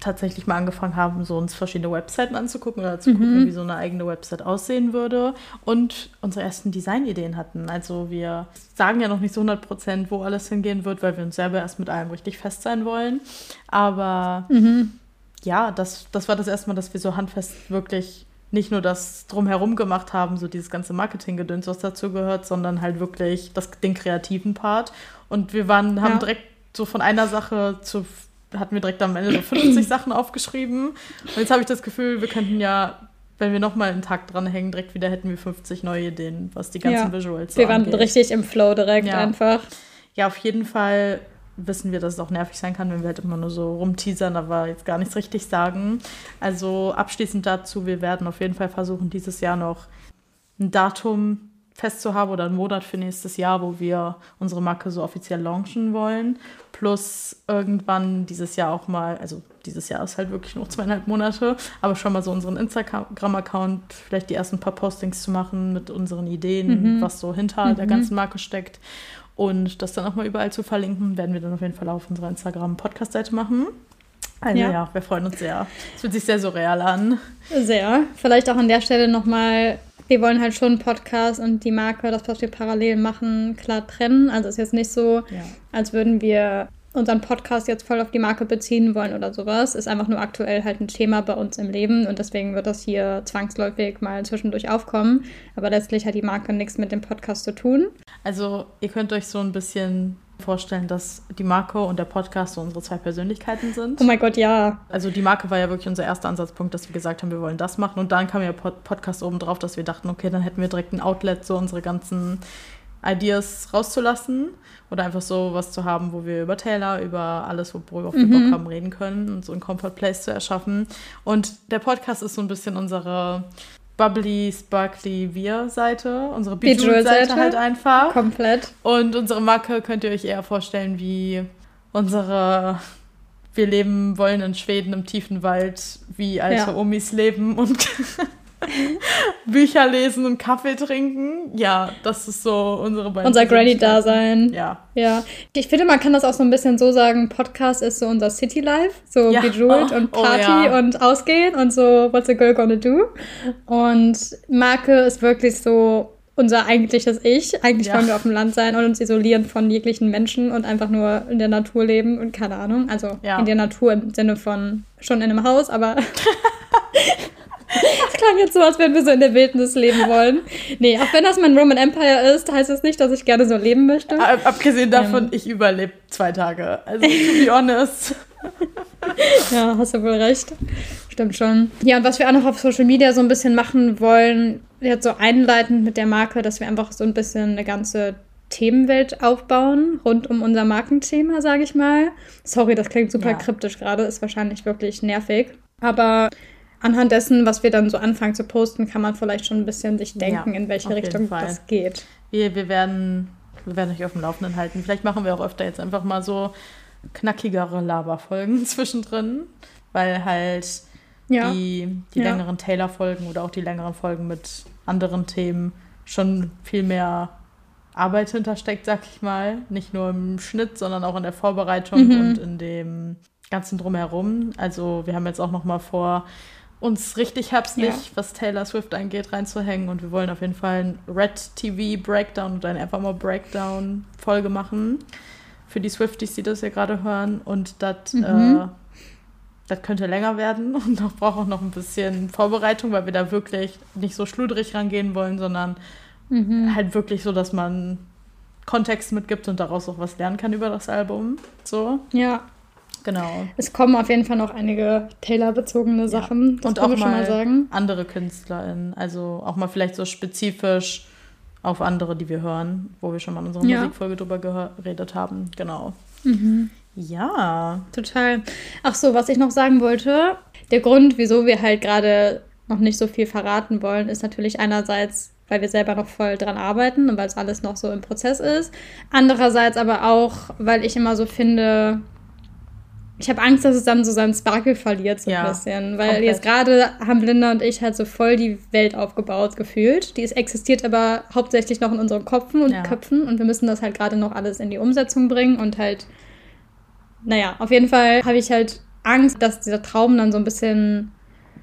tatsächlich mal angefangen haben, so uns verschiedene Webseiten anzugucken oder zu gucken, wie so eine eigene Website aussehen würde und unsere ersten Designideen hatten. Also wir sagen ja noch nicht so 100 Prozent, wo alles hingehen wird, weil wir uns selber erst mit allem richtig fest sein wollen. Aber ja, das, das war das erste Mal, dass wir so handfest wirklich nicht nur das drumherum gemacht haben, so dieses ganze Marketinggedöns, was dazu gehört, sondern halt wirklich das, den kreativen Part. Und wir waren, haben Ja. direkt so von einer Sache zu, hatten wir direkt am Ende so 50 Sachen aufgeschrieben. Und jetzt habe ich das Gefühl, wir könnten ja, wenn wir nochmal einen Tag dranhängen, direkt wieder hätten wir 50 neue Ideen, was die ganzen Ja. Visuals so Wir waren angeht. richtig im Flow direkt Ja. einfach. Ja, auf jeden Fall wissen wir, dass es auch nervig sein kann, wenn wir halt immer nur so rumteasern, aber jetzt gar nichts richtig sagen. Also abschließend dazu, wir werden auf jeden Fall versuchen, dieses Jahr noch ein Datum festzuhaben oder einen Monat für nächstes Jahr, wo wir unsere Marke so offiziell launchen wollen. Plus irgendwann dieses Jahr auch mal, also dieses Jahr ist halt wirklich noch zweieinhalb Monate, aber schon mal so unseren Instagram-Account, vielleicht die ersten paar Postings zu machen mit unseren Ideen, was so hinter der ganzen Marke steckt. Und das dann auch mal überall zu verlinken, werden wir dann auf jeden Fall auf unserer Instagram-Podcast-Seite machen. Also ja. Ja. wir freuen uns sehr. Es fühlt sich sehr surreal an. Sehr. Vielleicht auch an der Stelle nochmal, wir wollen halt schon Podcast und die Marke, das, was wir parallel machen, klar trennen. Also es ist jetzt nicht so, Ja. als würden wir unseren Podcast jetzt voll auf die Marke beziehen wollen oder sowas. Ist einfach nur aktuell halt ein Thema bei uns im Leben und deswegen wird das hier zwangsläufig mal zwischendurch aufkommen. Aber letztlich hat die Marke nichts mit dem Podcast zu tun. Also ihr könnt euch so ein bisschen vorstellen, dass die Marke und der Podcast so unsere zwei Persönlichkeiten sind. Oh mein Gott, ja. Also die Marke war ja wirklich unser erster Ansatzpunkt, dass wir gesagt haben, wir wollen das machen. Und dann kam ja Pod Podcast oben drauf, dass wir dachten, okay, dann hätten wir direkt ein Outlet, so unsere ganzen Ideas rauszulassen. Oder einfach so was zu haben, wo wir über Taylor, über alles, worauf wir Bock haben, reden können und so ein Comfort Place zu erschaffen. Und der Podcast ist so ein bisschen unsere bubbly, sparkly Wir-Seite, unsere Bejeweled-Seite. Halt einfach. Komplett. Und unsere Marke könnt ihr euch eher vorstellen wie unsere Wir leben wollen in Schweden im tiefen Wald, wie alte Ja. Omis leben und Bücher lesen und Kaffee trinken. Ja, das ist so unsere beiden. Unser. Granny-Dasein. Ja. Ja, ich finde, man kann das auch so ein bisschen so sagen, Podcast ist so unser City Life, so Ja. Bejeweled Oh, und oh Party ja. und Ausgehen und so What's a Girl Gonna Do. Und Marke ist wirklich so unser eigentliches Ich. Eigentlich Ja. wollen wir auf dem Land sein und uns isolieren von jeglichen Menschen und einfach nur in der Natur leben und keine Ahnung. Also Ja. in der Natur im Sinne von schon in einem Haus, aber Es klang jetzt so, als würden wir so in der Wildnis leben wollen. Nee, auch wenn das mein Roman Empire ist, heißt es nicht, dass ich gerne so leben möchte. Ab- Abgesehen davon, Ähm. ich überlebe zwei Tage. Also, to be honest. Ja, hast du wohl recht. Stimmt schon. Ja, und was wir auch noch auf Social Media so ein bisschen machen wollen, jetzt so einleitend mit der Marke, dass wir einfach so ein bisschen eine ganze Themenwelt aufbauen, rund um unser Markenthema, sage ich mal. Sorry, das klingt super Ja. kryptisch gerade, ist wahrscheinlich wirklich nervig. Aber anhand dessen, was wir dann so anfangen zu posten, kann man vielleicht schon ein bisschen sich denken, Ja, in welche Richtung das geht. Wir, wir, werden, wir werden euch auf dem Laufenden halten. Vielleicht machen wir auch öfter jetzt einfach mal so knackigere Laberfolgen zwischendrin, weil halt Ja. die, die Ja. längeren Taylor-Folgen oder auch die längeren Folgen mit anderen Themen schon viel mehr Arbeit hintersteckt, sag ich mal. Nicht nur im Schnitt, sondern auch in der Vorbereitung Mhm. und in dem ganzen Drumherum. Also wir haben jetzt auch noch mal vor, uns richtig herbstlich, Ja. was Taylor Swift angeht, reinzuhängen. Und wir wollen auf jeden Fall ein Red TV Breakdown oder ein einfach mal Breakdown Folge machen. Für die Swifties, die das hier gerade hören. Und das Mhm. äh, das könnte länger werden und auch braucht auch noch ein bisschen Vorbereitung, weil wir da wirklich nicht so schludrig rangehen wollen, sondern Mhm. halt wirklich so, dass man Kontext mitgibt und daraus auch was lernen kann über das Album. So, Ja, genau. es kommen auf jeden Fall noch einige Taylor-bezogene Sachen. Das und auch mal mal sagen. andere KünstlerInnen, also auch mal vielleicht so spezifisch auf andere, die wir hören, wo wir schon mal in unserer Ja. Musikfolge drüber geredet haben. Genau. Mhm. Ja. Total. Ach so, was ich noch sagen wollte, der Grund, wieso wir halt gerade noch nicht so viel verraten wollen, ist natürlich einerseits, weil wir selber noch voll dran arbeiten und weil es alles noch so im Prozess ist. Andererseits aber auch, weil ich immer so finde, ich habe Angst, dass es dann so seinen Sparkle verliert, so Ja, ein bisschen. Weil komplett. jetzt gerade haben Linda und ich halt so voll die Welt aufgebaut gefühlt. Die ist, existiert aber hauptsächlich noch in unseren Köpfen und Ja. Köpfen und wir müssen das halt gerade noch alles in die Umsetzung bringen und halt, naja, auf jeden Fall habe ich halt Angst, dass dieser Traum dann so ein bisschen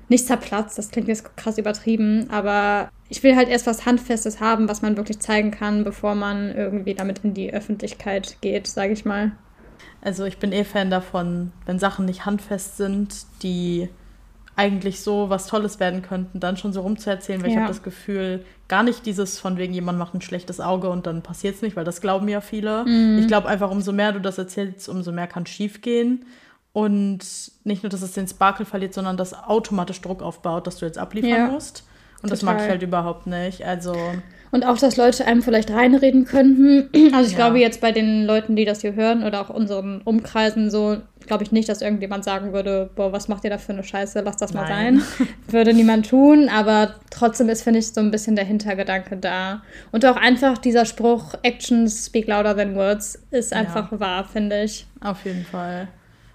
nicht zerplatzt. Das klingt jetzt krass übertrieben, aber ich will halt erst was Handfestes haben, was man wirklich zeigen kann, bevor man irgendwie damit in die Öffentlichkeit geht, sage ich mal. Also ich bin eh Fan davon, wenn Sachen nicht handfest sind, die eigentlich so was Tolles werden könnten, dann schon so rumzuerzählen, weil ich Ja. habe das Gefühl, gar nicht dieses von wegen jemand macht ein schlechtes Auge und dann passiert es nicht, weil das glauben ja viele. Mhm. Ich glaube einfach, umso mehr du das erzählst, umso mehr kann schief gehen. Und nicht nur, dass es den Sparkle verliert, sondern dass automatisch Druck aufbaut, dass du jetzt abliefern Ja. musst. Und das mag ich Total. halt überhaupt nicht. Also, Und auch, dass Leute einem vielleicht reinreden könnten. Also ich Ja. glaube jetzt bei den Leuten, die das hier hören oder auch unseren Umkreisen so, glaube ich nicht, dass irgendjemand sagen würde, boah, was macht ihr da für eine Scheiße, lass das mal Nein. sein. Würde niemand tun, aber trotzdem ist, finde ich, so ein bisschen der Hintergedanke da. Und auch einfach dieser Spruch, Actions speak louder than words, ist Ja. einfach wahr, finde ich. Auf jeden Fall.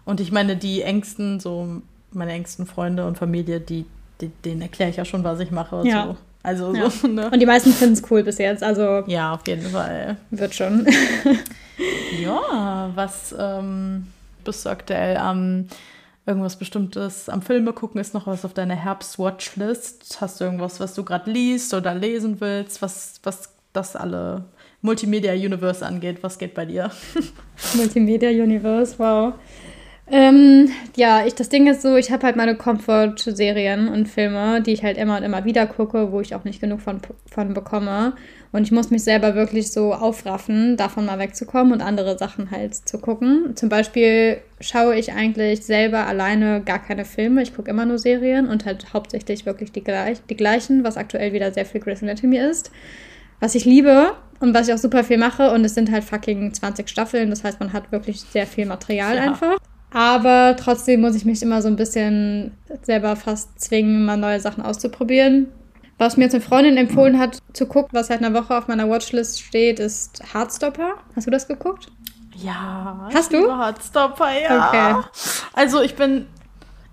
Und ich meine, die engsten, so meine engsten Freunde und Familie, die, die denen erkläre ich ja schon, was ich mache. Ja. So. Also Ja. so, ne? Und die meisten finden es cool bis jetzt, also Ja, auf jeden Fall. wird schon. Ja, was ähm, bist du aktuell am irgendwas Bestimmtes am Filme gucken? Ist noch was auf deiner Herbst-Watchlist? Hast du irgendwas, was du gerade liest oder lesen willst? Was, was das alle Multimedia-Universe angeht? Was geht bei dir? Multimedia Universe, wow. Ähm, ja, ich, das Ding ist so, ich habe halt meine Comfort-Serien und Filme, die ich halt immer und immer wieder gucke, wo ich auch nicht genug von, von bekomme. Und ich muss mich selber wirklich so aufraffen, davon mal wegzukommen und andere Sachen halt zu gucken. Zum Beispiel schaue ich eigentlich selber alleine gar keine Filme. Ich gucke immer nur Serien und halt hauptsächlich wirklich die, gleich, die gleichen, was aktuell wieder sehr viel Grey's Anatomy ist was ich liebe und was ich auch super viel mache. Und es sind halt fucking 20 Staffeln. Das heißt, man hat wirklich sehr viel Material Ja. einfach. Aber trotzdem muss ich mich immer so ein bisschen selber fast zwingen, mal neue Sachen auszuprobieren. Was mir jetzt eine Freundin empfohlen hat, zu gucken, was seit einer Woche auf meiner Watchlist steht, ist Heartstopper. Hast du das geguckt? Ja. Hast du? Heartstopper, ja. Okay. Also ich bin,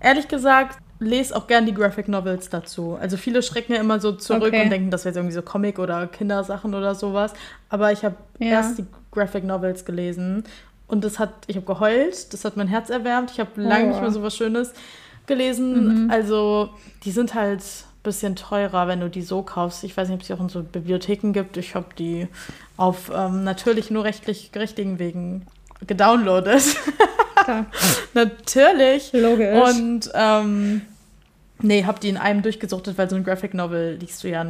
ehrlich gesagt, lese auch gern die Graphic Novels dazu. Also viele schrecken ja immer so zurück Okay. und denken, das wäre jetzt irgendwie so Comic oder Kindersachen oder sowas. Aber ich habe Ja. erst die Graphic Novels gelesen und das hat, ich habe geheult, das hat mein Herz erwärmt. Ich habe lange Oh. nicht mehr so was Schönes gelesen. Also die sind halt ein bisschen teurer, wenn du die so kaufst. Ich weiß nicht, ob es die auch in so Bibliotheken gibt. Ich habe die auf ähm, natürlich nur rechtlich richtigen Wegen gedownloadet. Klar. Natürlich. Logisch. Und ähm, nee, hab die in einem durchgesuchtet, weil so ein Graphic Novel liest du ja,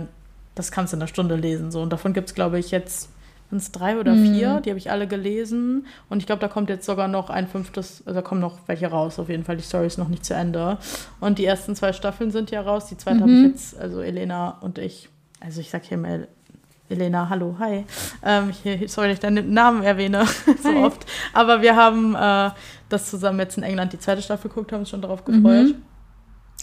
das kannst du in einer Stunde lesen. So. Und davon gibt es, glaube ich, jetzt sind's drei oder Mhm. vier. Die habe ich alle gelesen. Und ich glaube, da kommt jetzt sogar noch ein fünftes, also da kommen noch welche raus, auf jeden Fall. Die Story ist noch nicht zu Ende. Und die ersten zwei Staffeln sind ja raus. Die zweite habe ich Mhm. jetzt, also Elena und ich, also ich sag hier mal Elena, hallo, hi. Ähm, hier, sorry, dass ich deinen Namen erwähne so Hi. oft. Aber wir haben äh, das zusammen jetzt in England die zweite Staffel geguckt, haben uns schon darauf gefreut. Mhm.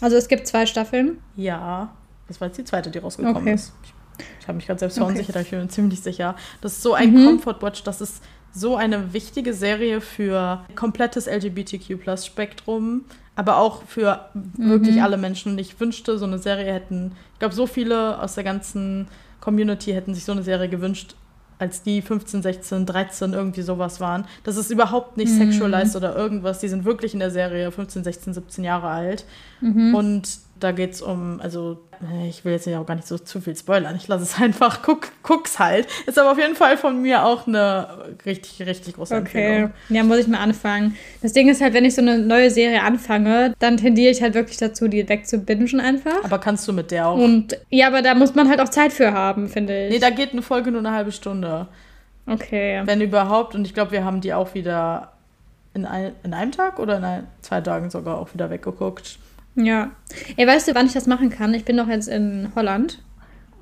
Also es gibt zwei Staffeln. Ja, das war jetzt die zweite, die rausgekommen Okay. ist. Ich, ich habe mich gerade selbst Okay. verunsichert, aber ich bin mir ziemlich sicher. Das ist so ein Mhm. Comfort Watch, das ist so eine wichtige Serie für komplettes LGBTQ-Spektrum, aber auch für wirklich Mhm. alle Menschen. Und ich wünschte, so eine Serie hätten, ich glaube, so viele aus der ganzen Community hätten sich so eine Serie gewünscht, als die 15, 16, 13 irgendwie sowas waren. Das ist überhaupt nicht Mhm. sexualized oder irgendwas. Die sind wirklich in der Serie 15, 16, 17 Jahre alt. Mhm. Und da geht es um, also äh, ich will jetzt ja auch gar nicht so zu viel spoilern. Ich lasse es einfach, guck, guck's halt. Ist aber auf jeden Fall von mir auch eine richtig, richtig große Okay, Empfehlung. ja, muss ich mal anfangen. Das Ding ist halt, wenn ich so eine neue Serie anfange, dann tendiere ich halt wirklich dazu, die wegzubingen einfach. Aber kannst du mit der auch? Und ja, aber da muss man halt auch Zeit für haben, finde ich. nee, da geht eine Folge nur eine halbe Stunde. okay. Wenn überhaupt. Und ich glaube, wir haben die auch wieder in, ein, in einem Tag oder in ein, zwei Tagen sogar auch wieder weggeguckt. Ja. Ey, weißt du, wann ich das machen kann? Ich bin doch jetzt in Holland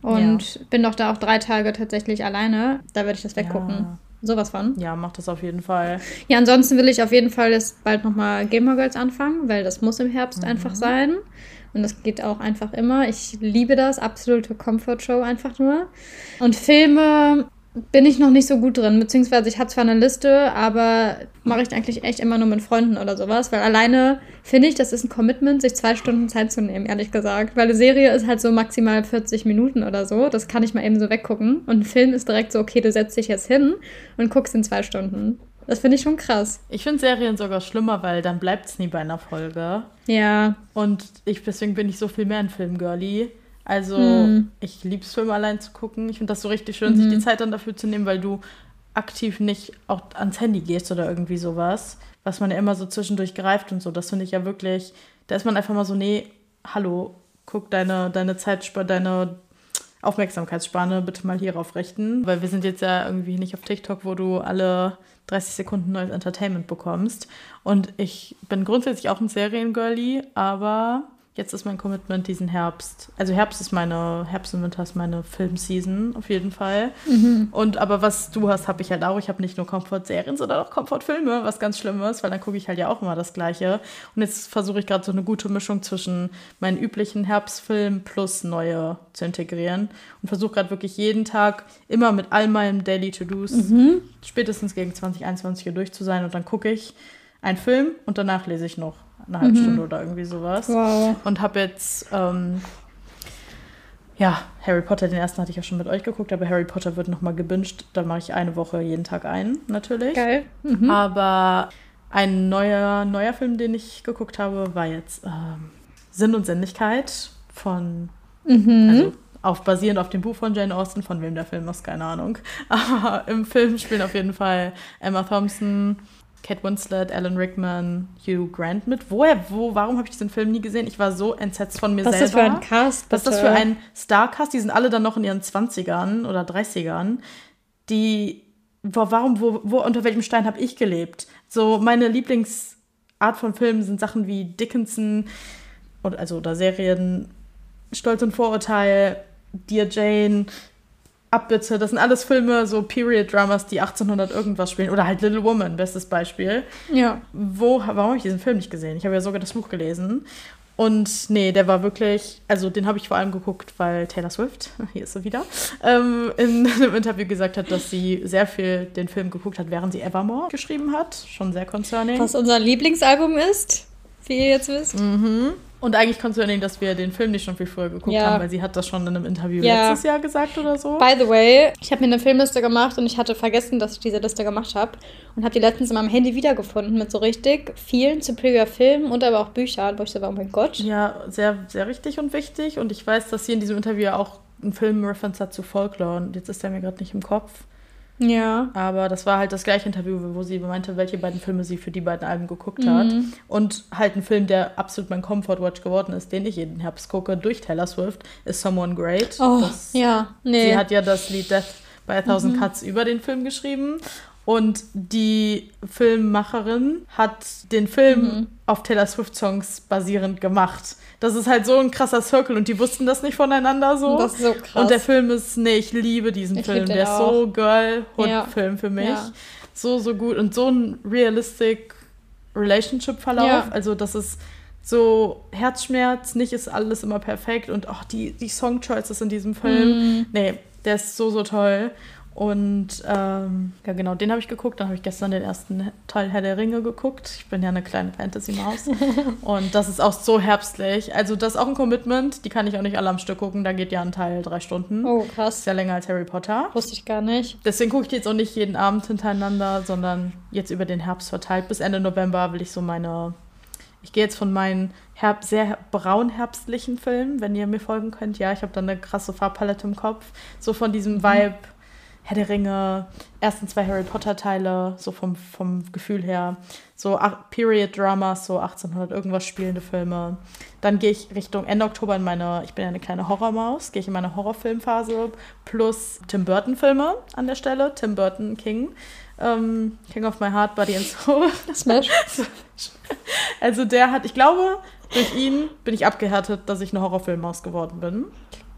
und bin doch da auch drei Tage tatsächlich alleine. Da werde ich das weggucken. Ja. Sowas von. Ja, mach das auf jeden Fall. Ja, ansonsten will ich auf jeden Fall jetzt bald nochmal Gamer Girls anfangen, weil das muss im Herbst mhm. einfach sein. Und das geht auch einfach immer. Ich liebe das. Absolute Comfort Show einfach nur. Und Filme bin ich noch nicht so gut drin, beziehungsweise ich habe zwar eine Liste, aber mache ich eigentlich echt immer nur mit Freunden oder sowas, weil alleine finde ich, das ist ein Commitment, sich zwei Stunden Zeit zu nehmen, ehrlich gesagt. Weil eine Serie ist halt so maximal 40 Minuten oder so, das kann ich mal eben so weggucken. Und ein Film ist direkt so, okay, du setzt dich jetzt hin und guckst in zwei Stunden. Das finde ich schon krass. Ich finde Serien sogar schlimmer, weil dann bleibt es nie bei einer Folge. Ja. Und ich, deswegen bin ich so viel mehr ein Filmgirlie. Also, hm. ich liebe es, Filme allein zu gucken. Ich finde das so richtig schön, mhm. sich die Zeit dann dafür zu nehmen, weil du aktiv nicht auch ans Handy gehst oder irgendwie sowas, was man ja immer so zwischendurch greift und so. Das finde ich ja wirklich, da ist man einfach mal so, nee, hallo, guck deine, deine Zeit, deine Aufmerksamkeitsspanne bitte mal hierauf richten, weil wir sind jetzt ja irgendwie nicht auf TikTok, wo du alle 30 Sekunden neues Entertainment bekommst. Und ich bin grundsätzlich auch ein Seriengirlie, aber jetzt ist mein Commitment diesen Herbst. Also Herbst ist meine, Herbst und Winter ist meine Filmseason auf jeden Fall. Mhm. Und aber was du hast, habe ich halt auch. Ich habe nicht nur Comfort-Serien, sondern auch Comfort-Filme, was ganz schlimm ist, weil dann gucke ich halt ja auch immer das Gleiche. Und jetzt versuche ich gerade so eine gute Mischung zwischen meinen üblichen Herbstfilmen plus neue zu integrieren. Und versuche gerade wirklich jeden Tag immer mit all meinen Daily To-Dos mhm. spätestens gegen 2021 Uhr durch zu sein. Und dann gucke ich einen Film und danach lese ich noch eine halbe mhm. Stunde oder irgendwie sowas. Wow. Und habe jetzt, ähm, ja, Harry Potter, den ersten hatte ich ja schon mit euch geguckt, aber Harry Potter wird nochmal gebinged. Da mache ich eine Woche jeden Tag ein, natürlich. Geil. Mhm. Aber ein neuer, neuer Film, den ich geguckt habe, war jetzt ähm, Sinn und Sinnlichkeit von, mhm. also auf, basierend auf dem Buch von Jane Austen, von wem der Film ist, keine Ahnung. Aber im Film spielen auf jeden Fall Emma Thompson, Kate Winslet, Alan Rickman, Hugh Grant mit. Woher, wo, warum habe ich diesen Film nie gesehen? Ich war so entsetzt von mir Was selber. Was ist das für ein Cast? Bitte? Was ist das für ein Starcast? Die sind alle dann noch in ihren 20ern oder 30ern. Die, wo, warum, wo, wo, unter welchem Stein habe ich gelebt? So, meine Lieblingsart von Filmen sind Sachen wie Dickinson, oder, also, oder Serien, Stolz und Vorurteil, Dear Jane, Abbitte, das sind alles Filme, so Period-Dramas, die 1800 irgendwas spielen. Oder halt Little Woman, bestes Beispiel. Ja. Wo, warum habe ich diesen Film nicht gesehen? Ich habe ja sogar das Buch gelesen. Und nee, der war wirklich, also den habe ich vor allem geguckt, weil Taylor Swift, hier ist sie wieder, ähm, in einem Interview gesagt hat, dass sie sehr viel den Film geguckt hat, während sie Evermore geschrieben hat. Schon sehr concerning. Was unser Lieblingsalbum ist, wie ihr jetzt wisst. Mhm. Und eigentlich concerning, dass wir den Film nicht schon viel früher geguckt ja. haben, weil sie hat das schon in einem Interview ja. letztes Jahr gesagt oder so. By the way, ich habe mir eine Filmliste gemacht und ich hatte vergessen, dass ich diese Liste gemacht habe und habe die letztens in meinem Handy wiedergefunden mit so richtig vielen Superior Filmen und aber auch Büchern, wo ich so war, oh mein Gott. Ja, sehr, sehr richtig und wichtig. Und ich weiß, dass sie in diesem Interview auch einen Film-Reference hat zu Folklore und jetzt ist der mir gerade nicht im Kopf. Ja. Aber das war halt das gleiche Interview, wo sie meinte, welche beiden Filme sie für die beiden Alben geguckt hat. Mhm. Und halt ein Film, der absolut mein Comfort Watch geworden ist, den ich jeden Herbst gucke, durch Taylor Swift, ist Someone Great. Oh, das, ja. Nee. Sie hat ja das Lied Death by a Thousand mhm. Cuts über den Film geschrieben. Und die Filmmacherin hat den Film mhm. auf Taylor Swift-Songs basierend gemacht. Das ist halt so ein krasser Circle und die wussten das nicht voneinander so. Das ist so krass. Und der Film ist, nee, ich liebe diesen ich Film. Der ist so Girl-Hood-Film ja. für mich. Ja. So, so gut. Und so ein realistic Relationship-Verlauf. Ja. Also, das ist so Herzschmerz, nicht ist alles immer perfekt und auch die, die Song-Choices in diesem Film. Mm. Nee, der ist so, so toll. Und ähm, ja, genau, den habe ich geguckt. Dann habe ich gestern den ersten Teil Herr der Ringe geguckt. Ich bin ja eine kleine Fantasy-Maus. und das ist auch so herbstlich. Also, das ist auch ein Commitment. Die kann ich auch nicht alle am Stück gucken. Da geht ja ein Teil drei Stunden. Oh, krass. Ist ja länger als Harry Potter. Wusste ich gar nicht. Deswegen gucke ich die jetzt auch nicht jeden Abend hintereinander, sondern jetzt über den Herbst verteilt. Bis Ende November will ich so meine. Ich gehe jetzt von meinen Herb sehr braun-herbstlichen Filmen, wenn ihr mir folgen könnt. Ja, ich habe da eine krasse Farbpalette im Kopf. So von diesem mhm. Vibe Herr der Ringe, ersten zwei Harry Potter Teile, so vom, vom Gefühl her, so Period Dramas, so 1800 irgendwas spielende Filme. Dann gehe ich Richtung Ende Oktober in meine, ich bin ja eine kleine Horrormaus, gehe ich in meine Horrorfilmphase plus Tim Burton Filme an der Stelle, Tim Burton King. Ähm, King of My Heart, Body and Soul. Smash. also der hat, ich glaube, durch ihn bin ich abgehärtet, dass ich eine Horrorfilmmaus geworden bin.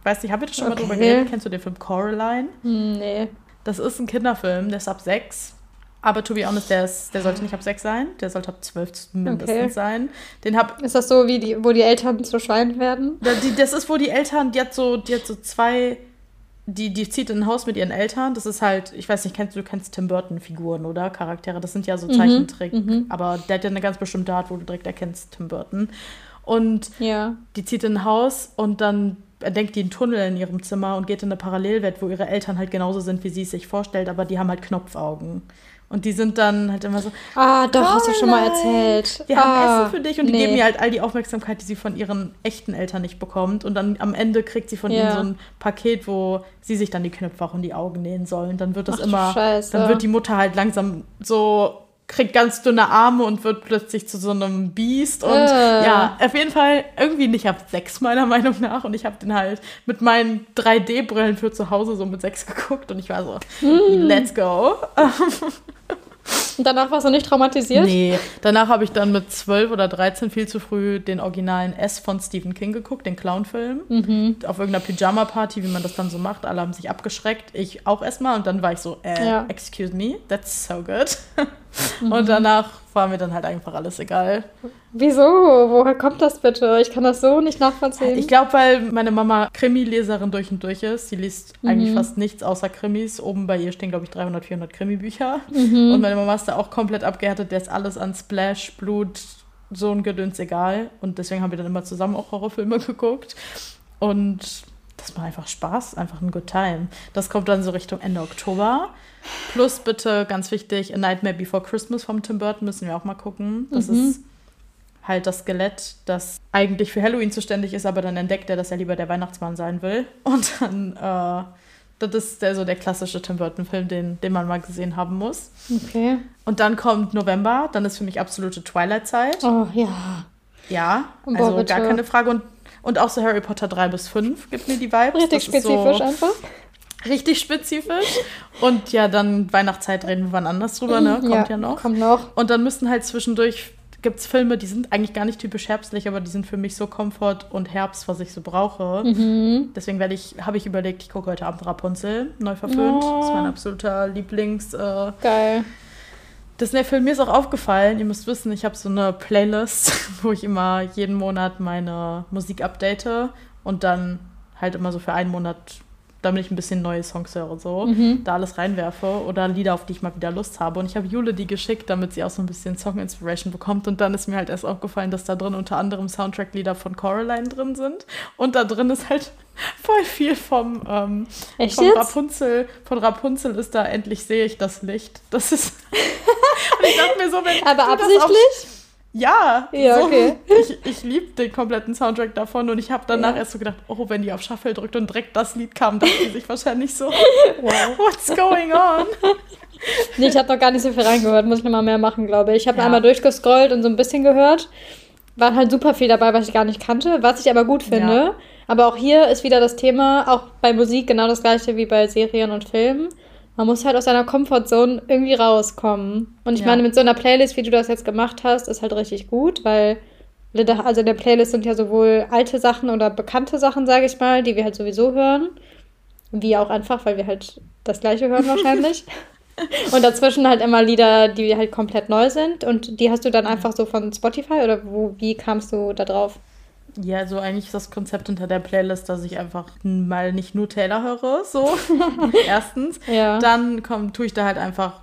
Weißt du, ich habe jetzt schon okay. mal drüber geredet. Kennst du den Film Coraline? Nee. Das ist ein Kinderfilm, der ist ab sechs. Aber to be honest, der, ist, der sollte nicht ab sechs sein. Der sollte ab zwölf mindestens Okay. sein. Den hab, Ist das so, wie die, wo die Eltern zu Schweinen werden? Da- Die, das ist, wo die Eltern, die hat so, die hat so zwei, die, die zieht in ein Haus mit ihren Eltern. Das ist halt, ich weiß nicht, kennst du, du kennst Tim Burton-Figuren, oder? Charaktere. Das sind ja so Zeichentrick. Aber der hat ja eine ganz bestimmte Art, wo du direkt erkennst Tim Burton. Und Ja. die zieht in ein Haus und dann entdeckt die einen Tunnel in ihrem Zimmer und geht in eine Parallelwelt, wo ihre Eltern halt genauso sind, wie sie es sich vorstellt, aber die haben halt Knopfaugen. Und die sind dann halt immer so, Ah, doch, hast du schon mal erzählt. haben ah, Essen für dich und die nee. geben ihr halt all die Aufmerksamkeit, die sie von ihren echten Eltern nicht bekommt. Und dann am Ende kriegt sie von Ja. ihnen so ein Paket, wo sie sich dann die Knöpfe auch in die Augen nähen soll. Und dann wird das Ach immer, Scheiße. dann wird die Mutter halt langsam so, kriegt ganz dünne Arme und wird plötzlich zu so einem Biest. Und Äh. ja, auf jeden Fall irgendwie nicht ab sechs, meiner Meinung nach. Und ich habe den halt mit meinen 3D-Brillen für zu Hause so mit sechs geguckt. Und ich war so, Hm. let's go. Und danach warst du nicht traumatisiert? Nee, danach habe ich dann mit 12 oder 13 viel zu früh den originalen S von Stephen King geguckt, den Clown-Film. Mhm. Auf irgendeiner Pyjama-Party, wie man das dann so macht. Alle haben sich abgeschreckt. Ich auch erstmal. Und dann war ich so, äh, Ja. excuse me, that's so good. Mhm. Und danach war mir dann halt einfach alles egal. Wieso? Woher kommt das bitte? Ich kann das so nicht nachvollziehen. Ich glaube, weil meine Mama Krimi-Leserin durch und durch ist. Sie liest eigentlich fast nichts außer Krimis. Oben bei ihr stehen, glaube ich, 300, 400 Krimi-Bücher. Und meine Mama ist da auch komplett abgehärtet. Der ist alles an Splash, Blut, so ein Gedöns egal. Und deswegen haben wir dann immer zusammen auch Horrorfilme geguckt. Und das macht einfach Spaß, einfach ein good time. Das kommt dann so Richtung Ende Oktober. Plus bitte, ganz wichtig, A Nightmare Before Christmas vom Tim Burton müssen wir auch mal gucken. Das ist halt das Skelett, das eigentlich für Halloween zuständig ist, aber dann entdeckt er, dass er lieber der Weihnachtsmann sein will. Und dann, äh, das ist der, so der klassische Tim Burton-Film, den, den man mal gesehen haben muss. okay. Und dann kommt November, dann ist für mich absolute Twilight-Zeit. Oh, ja. Ja, Boah, also bitte. gar keine Frage. Und, und auch so Harry Potter 3 bis 5 gibt mir die Vibes. Richtig Das spezifisch So einfach. richtig spezifisch. Und ja, dann Weihnachtszeit reden wir wann anders drüber, ne? Kommt ja, noch. Kommt noch. Und dann müssen halt zwischendurch gibt es Filme, die sind eigentlich gar nicht typisch herbstlich, aber die sind für mich so Komfort und Herbst, was ich so brauche. Mhm. Deswegen werde ich, habe ich überlegt, ich gucke heute Abend Rapunzel, neu verfilmt. Das ist mein absoluter Lieblings. Äh, Geil. Disney-Film. Mir ist auch aufgefallen, ihr müsst wissen, ich habe so eine Playlist, wo ich immer jeden Monat meine Musik update und dann halt immer so für einen Monat, damit ich ein bisschen neue Songs höre, so, da alles reinwerfe oder Lieder, auf die ich mal wieder Lust habe. Und ich habe Jule die geschickt, damit sie auch so ein bisschen Song-Inspiration bekommt. Und dann ist mir halt erst aufgefallen, dass da drin unter anderem Soundtrack-Lieder von Coraline drin sind. Und da drin ist halt voll viel vom, ähm, von? Rapunzel. Von Rapunzel ist da endlich sehe ich das Licht. Das ist. Und ich dachte mir so, wenn Aber absichtlich? Ja, Ja, so, okay. Ich, ich liebe den kompletten Soundtrack davon und ich habe danach Ja. erst so gedacht, oh, wenn die auf Shuffle drückt und direkt das Lied kam, dachte die sich wahrscheinlich so, what's going on? Nee, ich habe noch gar nicht so viel reingehört. Muss ich noch mal mehr machen, glaube ich. Ich habe Ja. einmal durchgescrollt und so ein bisschen gehört. War halt super viel dabei, was ich gar nicht kannte, was ich aber gut finde. Ja. Aber auch hier ist wieder das Thema, auch bei Musik genau das gleiche wie bei Serien und Filmen. Man muss halt aus seiner Comfortzone irgendwie rauskommen. Und ich Ja. meine, mit so einer Playlist, wie du das jetzt gemacht hast, ist halt richtig gut, weil also in der Playlist sind ja sowohl alte Sachen oder bekannte Sachen, sage ich mal, die wir halt sowieso hören, wie auch einfach, weil wir halt das gleiche hören wahrscheinlich. Und dazwischen halt immer Lieder, die halt komplett neu sind. Und die hast du dann einfach so von Spotify oder wo, wie kamst du da drauf? Ja, so eigentlich ist das Konzept hinter der Playlist, dass ich einfach mal nicht nur Taylor höre, so. Erstens. Ja. Dann komm, tue ich da halt einfach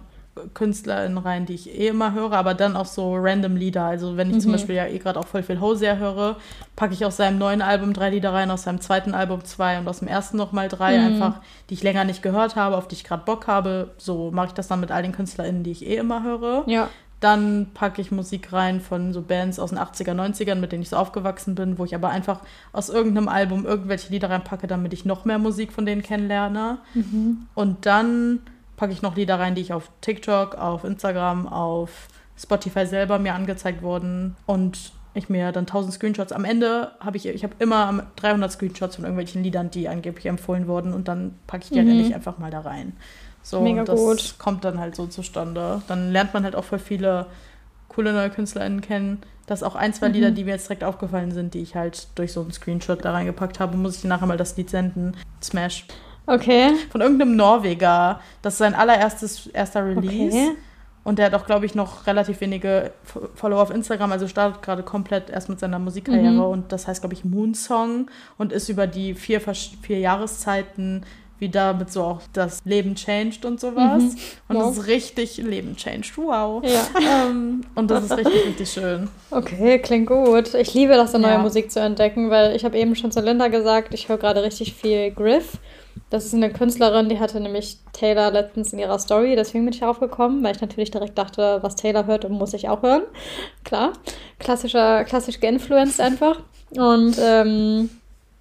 KünstlerInnen rein, die ich eh immer höre, aber dann auch so random Lieder. Also wenn ich zum Beispiel ja eh gerade auch voll viel Hosier höre, packe ich aus seinem neuen Album drei Lieder rein, aus seinem zweiten Album zwei und aus dem ersten nochmal drei, einfach, die ich länger nicht gehört habe, auf die ich gerade Bock habe. So mache ich das dann mit all den KünstlerInnen, die ich eh immer höre. Ja. Dann packe ich Musik rein von so Bands aus den 80er, 90ern, mit denen ich so aufgewachsen bin, wo ich aber einfach aus irgendeinem Album irgendwelche Lieder reinpacke, damit ich noch mehr Musik von denen kennenlerne. Und dann packe ich noch Lieder rein, die ich auf TikTok, auf Instagram, auf Spotify selber mir angezeigt wurden und ich mir dann 1000 Screenshots. Am Ende habe ich, ich habe immer 300 Screenshots von irgendwelchen Liedern, die angeblich empfohlen wurden und dann packe ich die halt endlich einfach mal da rein. So, Mega das gut. kommt dann halt so zustande. Dann lernt man halt auch voll viele coole neue KünstlerInnen kennen. Das auch ein, zwei Mhm. Lieder, die mir jetzt direkt aufgefallen sind, die ich halt durch so einen Screenshot da reingepackt habe, muss ich dir nachher mal das Lied senden. Smash. Okay. Von irgendeinem Norweger. Das ist sein allererstes erster Release. Okay. Und der hat auch, glaube ich, noch relativ wenige Follower auf Instagram. Also startet gerade komplett erst mit seiner Musikkarriere. Mhm. Und das heißt, glaube ich, Moonsong. Und ist über die vier, vier Jahreszeiten, wie damit so auch das Leben changed und sowas. Mhm. Und Wow. das ist richtig Leben changed. Wow. Ja. Ähm, und das ist richtig, richtig schön. Okay, klingt gut. Ich liebe das, so neue Ja. Musik zu entdecken, weil ich habe eben schon zu Linda gesagt, ich höre gerade richtig viel Griff. Das ist eine Künstlerin, die hatte nämlich Taylor letztens in ihrer Story, deswegen bin ich darauf gekommen, weil ich natürlich direkt dachte, was Taylor hört, muss ich auch hören. Klar, klassischer, klassisch geinfluenced einfach. Und ähm,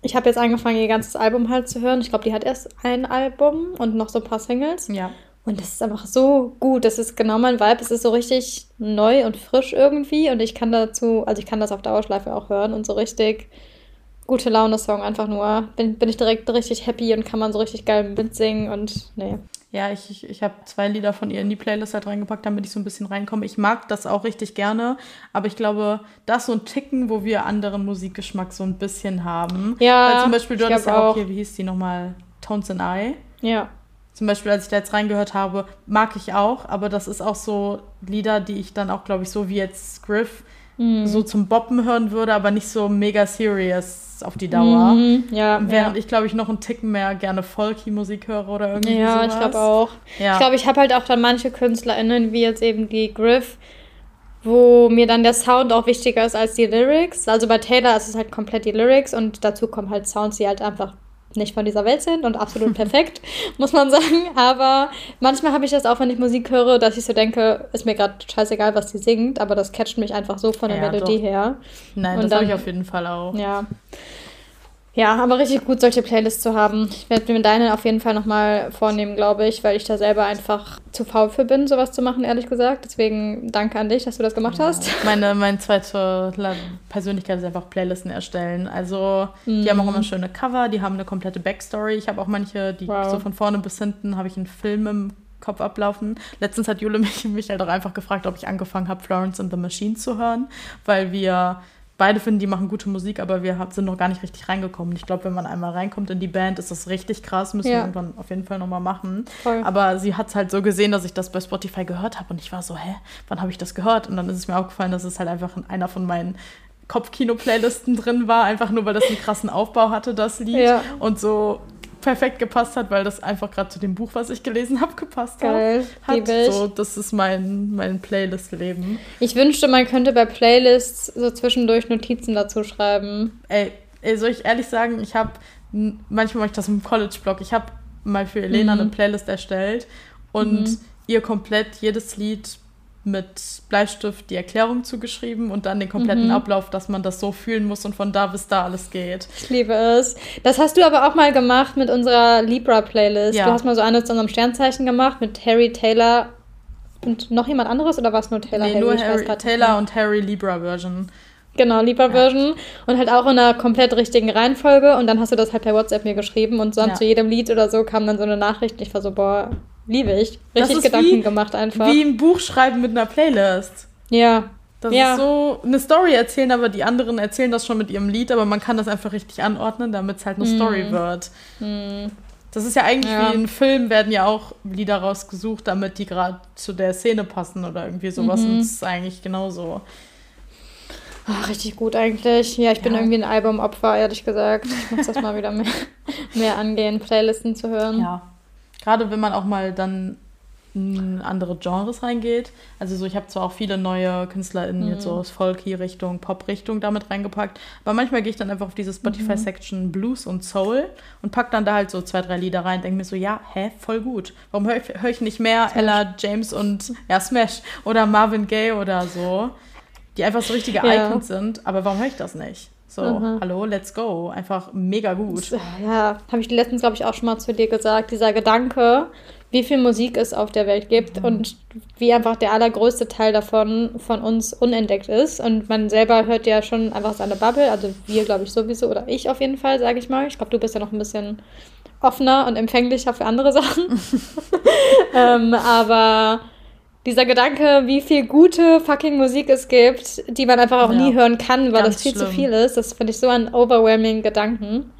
ich habe jetzt angefangen, ihr ganzes Album halt zu hören. Ich glaube, die hat erst ein Album und noch so ein paar Singles. Ja. Und das ist einfach so gut. Das ist genau mein Vibe. Es ist so richtig neu und frisch irgendwie. Und ich kann dazu, also ich kann das auf Dauerschleife auch hören und so richtig gute Laune-Song einfach nur. Bin, bin ich direkt richtig happy und kann man so richtig geil mitsingen und nee. Ja, ich, ich, ich habe zwei Lieder von ihr in die Playlist halt reingepackt, damit ich so ein bisschen reinkomme. Ich mag das auch richtig gerne, aber ich glaube, das so ein Ticken, wo wir anderen Musikgeschmack so ein bisschen haben. Ja, Weil zum Beispiel, du ich hattest ja auch. hier, wie hieß die nochmal? Tones and I. Ja. Zum Beispiel, als ich da jetzt reingehört habe, mag ich auch, aber das ist auch so Lieder, die ich dann auch, glaube ich, so wie jetzt Griff, Mhm. so zum Boppen hören würde, aber nicht so mega serious auf die Dauer. Mhm, ja, Während ja. ich, glaube ich, noch einen Ticken mehr gerne Folky-Musik höre oder irgendwie Ja, sowas. ich glaube auch. Ja. Ich glaube, ich habe halt auch dann manche KünstlerInnen, wie jetzt eben die Griff, wo mir dann der Sound auch wichtiger ist als die Lyrics. Also bei Taylor ist es halt komplett die Lyrics und dazu kommen halt Sounds, die halt einfach nicht von dieser Welt sind und absolut perfekt, muss man sagen. Aber manchmal habe ich das auch, wenn ich Musik höre, dass ich so denke, ist mir gerade scheißegal, was die singt, aber das catcht mich einfach so von der Ja, Melodie doch. her. Nein, Und das habe ich auf jeden Fall auch. Ja. Ja, aber richtig gut, solche Playlists zu haben. Ich werde mir deine auf jeden Fall nochmal vornehmen, glaube ich, weil ich da selber einfach zu faul für bin, sowas zu machen, ehrlich gesagt. Deswegen danke an dich, dass du das gemacht hast. Meine, meine zweite Persönlichkeit ist einfach Playlisten erstellen. Also, die haben auch immer schöne Cover, die haben eine komplette Backstory. Ich habe auch manche, die Wow. so von vorne bis hinten habe ich einen Film im Kopf ablaufen. Letztens hat Jule mich, mich halt auch einfach gefragt, ob ich angefangen habe, Florence and the Machine zu hören, weil wir beide finden, die machen gute Musik, aber wir sind noch gar nicht richtig reingekommen. Ich glaube, wenn man einmal reinkommt in die Band, ist das richtig krass. Müssen wir Ja. irgendwann auf jeden Fall nochmal machen. Voll. Aber sie hat es halt so gesehen, dass ich das bei Spotify gehört habe und ich war so, hä, wann habe ich das gehört? Und dann ist es mir aufgefallen, dass es halt einfach in einer von meinen Kopfkino-Playlisten drin war, einfach nur, weil das einen krassen Aufbau hatte, das Lied. Ja. Und so perfekt gepasst hat, weil das einfach gerade zu dem Buch, was ich gelesen habe, gepasst hat. Geil, hat. So, das ist mein, mein Playlist-Leben. Ich wünschte, man könnte bei Playlists so zwischendurch Notizen dazu schreiben. Ey, ey, soll ich ehrlich sagen, ich habe, manchmal mache ich das im College-Blog, ich habe mal für Elena Mhm. eine Playlist erstellt und Mhm. ihr komplett jedes Lied mit Bleistift die Erklärung zugeschrieben und dann den kompletten Mhm. Ablauf, dass man das so fühlen muss und von da bis da alles geht. Ich liebe es. Das hast du aber auch mal gemacht mit unserer Libra-Playlist. Ja. Du hast mal so eine zu unserem Sternzeichen gemacht mit Harry, Taylor und noch jemand anderes oder war es nur Taylor? nee, nur Harry, grad nicht Taylor und Harry Libra Version. Genau, Libra-Version. Und halt auch in einer komplett richtigen Reihenfolge. Und dann hast du das halt per WhatsApp mir geschrieben. Und sonst Ja. zu jedem Lied oder so kam dann so eine Nachricht. Und ich war so, boah, liebe ich. Richtig Gedanken gemacht einfach. Wie ein Buch schreiben mit einer Playlist. Ja. Das Ja. ist so eine Story erzählen, aber die anderen erzählen das schon mit ihrem Lied, aber man kann das einfach richtig anordnen, damit es halt eine Story wird. Hm. Das ist ja eigentlich Ja. wie in Filmen werden ja auch Lieder rausgesucht, damit die gerade zu der Szene passen oder irgendwie sowas. Mhm. Und es ist eigentlich genauso. Ach, richtig gut eigentlich. Ja, ich bin Ja. irgendwie ein Albumopfer, ehrlich gesagt. Ich muss das mal wieder mehr, mehr angehen, Playlisten zu hören. Ja. Gerade wenn man auch mal dann in andere Genres reingeht. Also so, ich habe zwar auch viele neue KünstlerInnen jetzt so aus Folky-Richtung, Pop-Richtung damit reingepackt, aber manchmal gehe ich dann einfach auf diese Spotify-Section Blues und Soul und pack dann da halt so zwei, drei Lieder rein, denke mir so, ja, hä, voll gut. Warum höre ich, hör ich nicht mehr Ella James und ja, Smash oder Marvin Gaye oder so, die einfach so richtige Ja. Icons sind, aber warum höre ich das nicht? So, Mhm. hallo, let's go. Einfach mega gut. Ja, habe ich letztens, glaube ich, auch schon mal zu dir gesagt, dieser Gedanke, wie viel Musik es auf der Welt gibt und wie einfach der allergrößte Teil davon von uns unentdeckt ist. Und man selber hört ja schon einfach seine Bubble, also wir, glaube ich, sowieso, oder ich auf jeden Fall, sage ich mal. Ich glaube, du bist ja noch ein bisschen offener und empfänglicher für andere Sachen. ähm, aber dieser Gedanke, wie viel gute fucking Musik es gibt, die man einfach auch Ja. nie hören kann, weil Ganz das viel zu schlimm. viel ist, das finde ich so einen overwhelming Gedanken.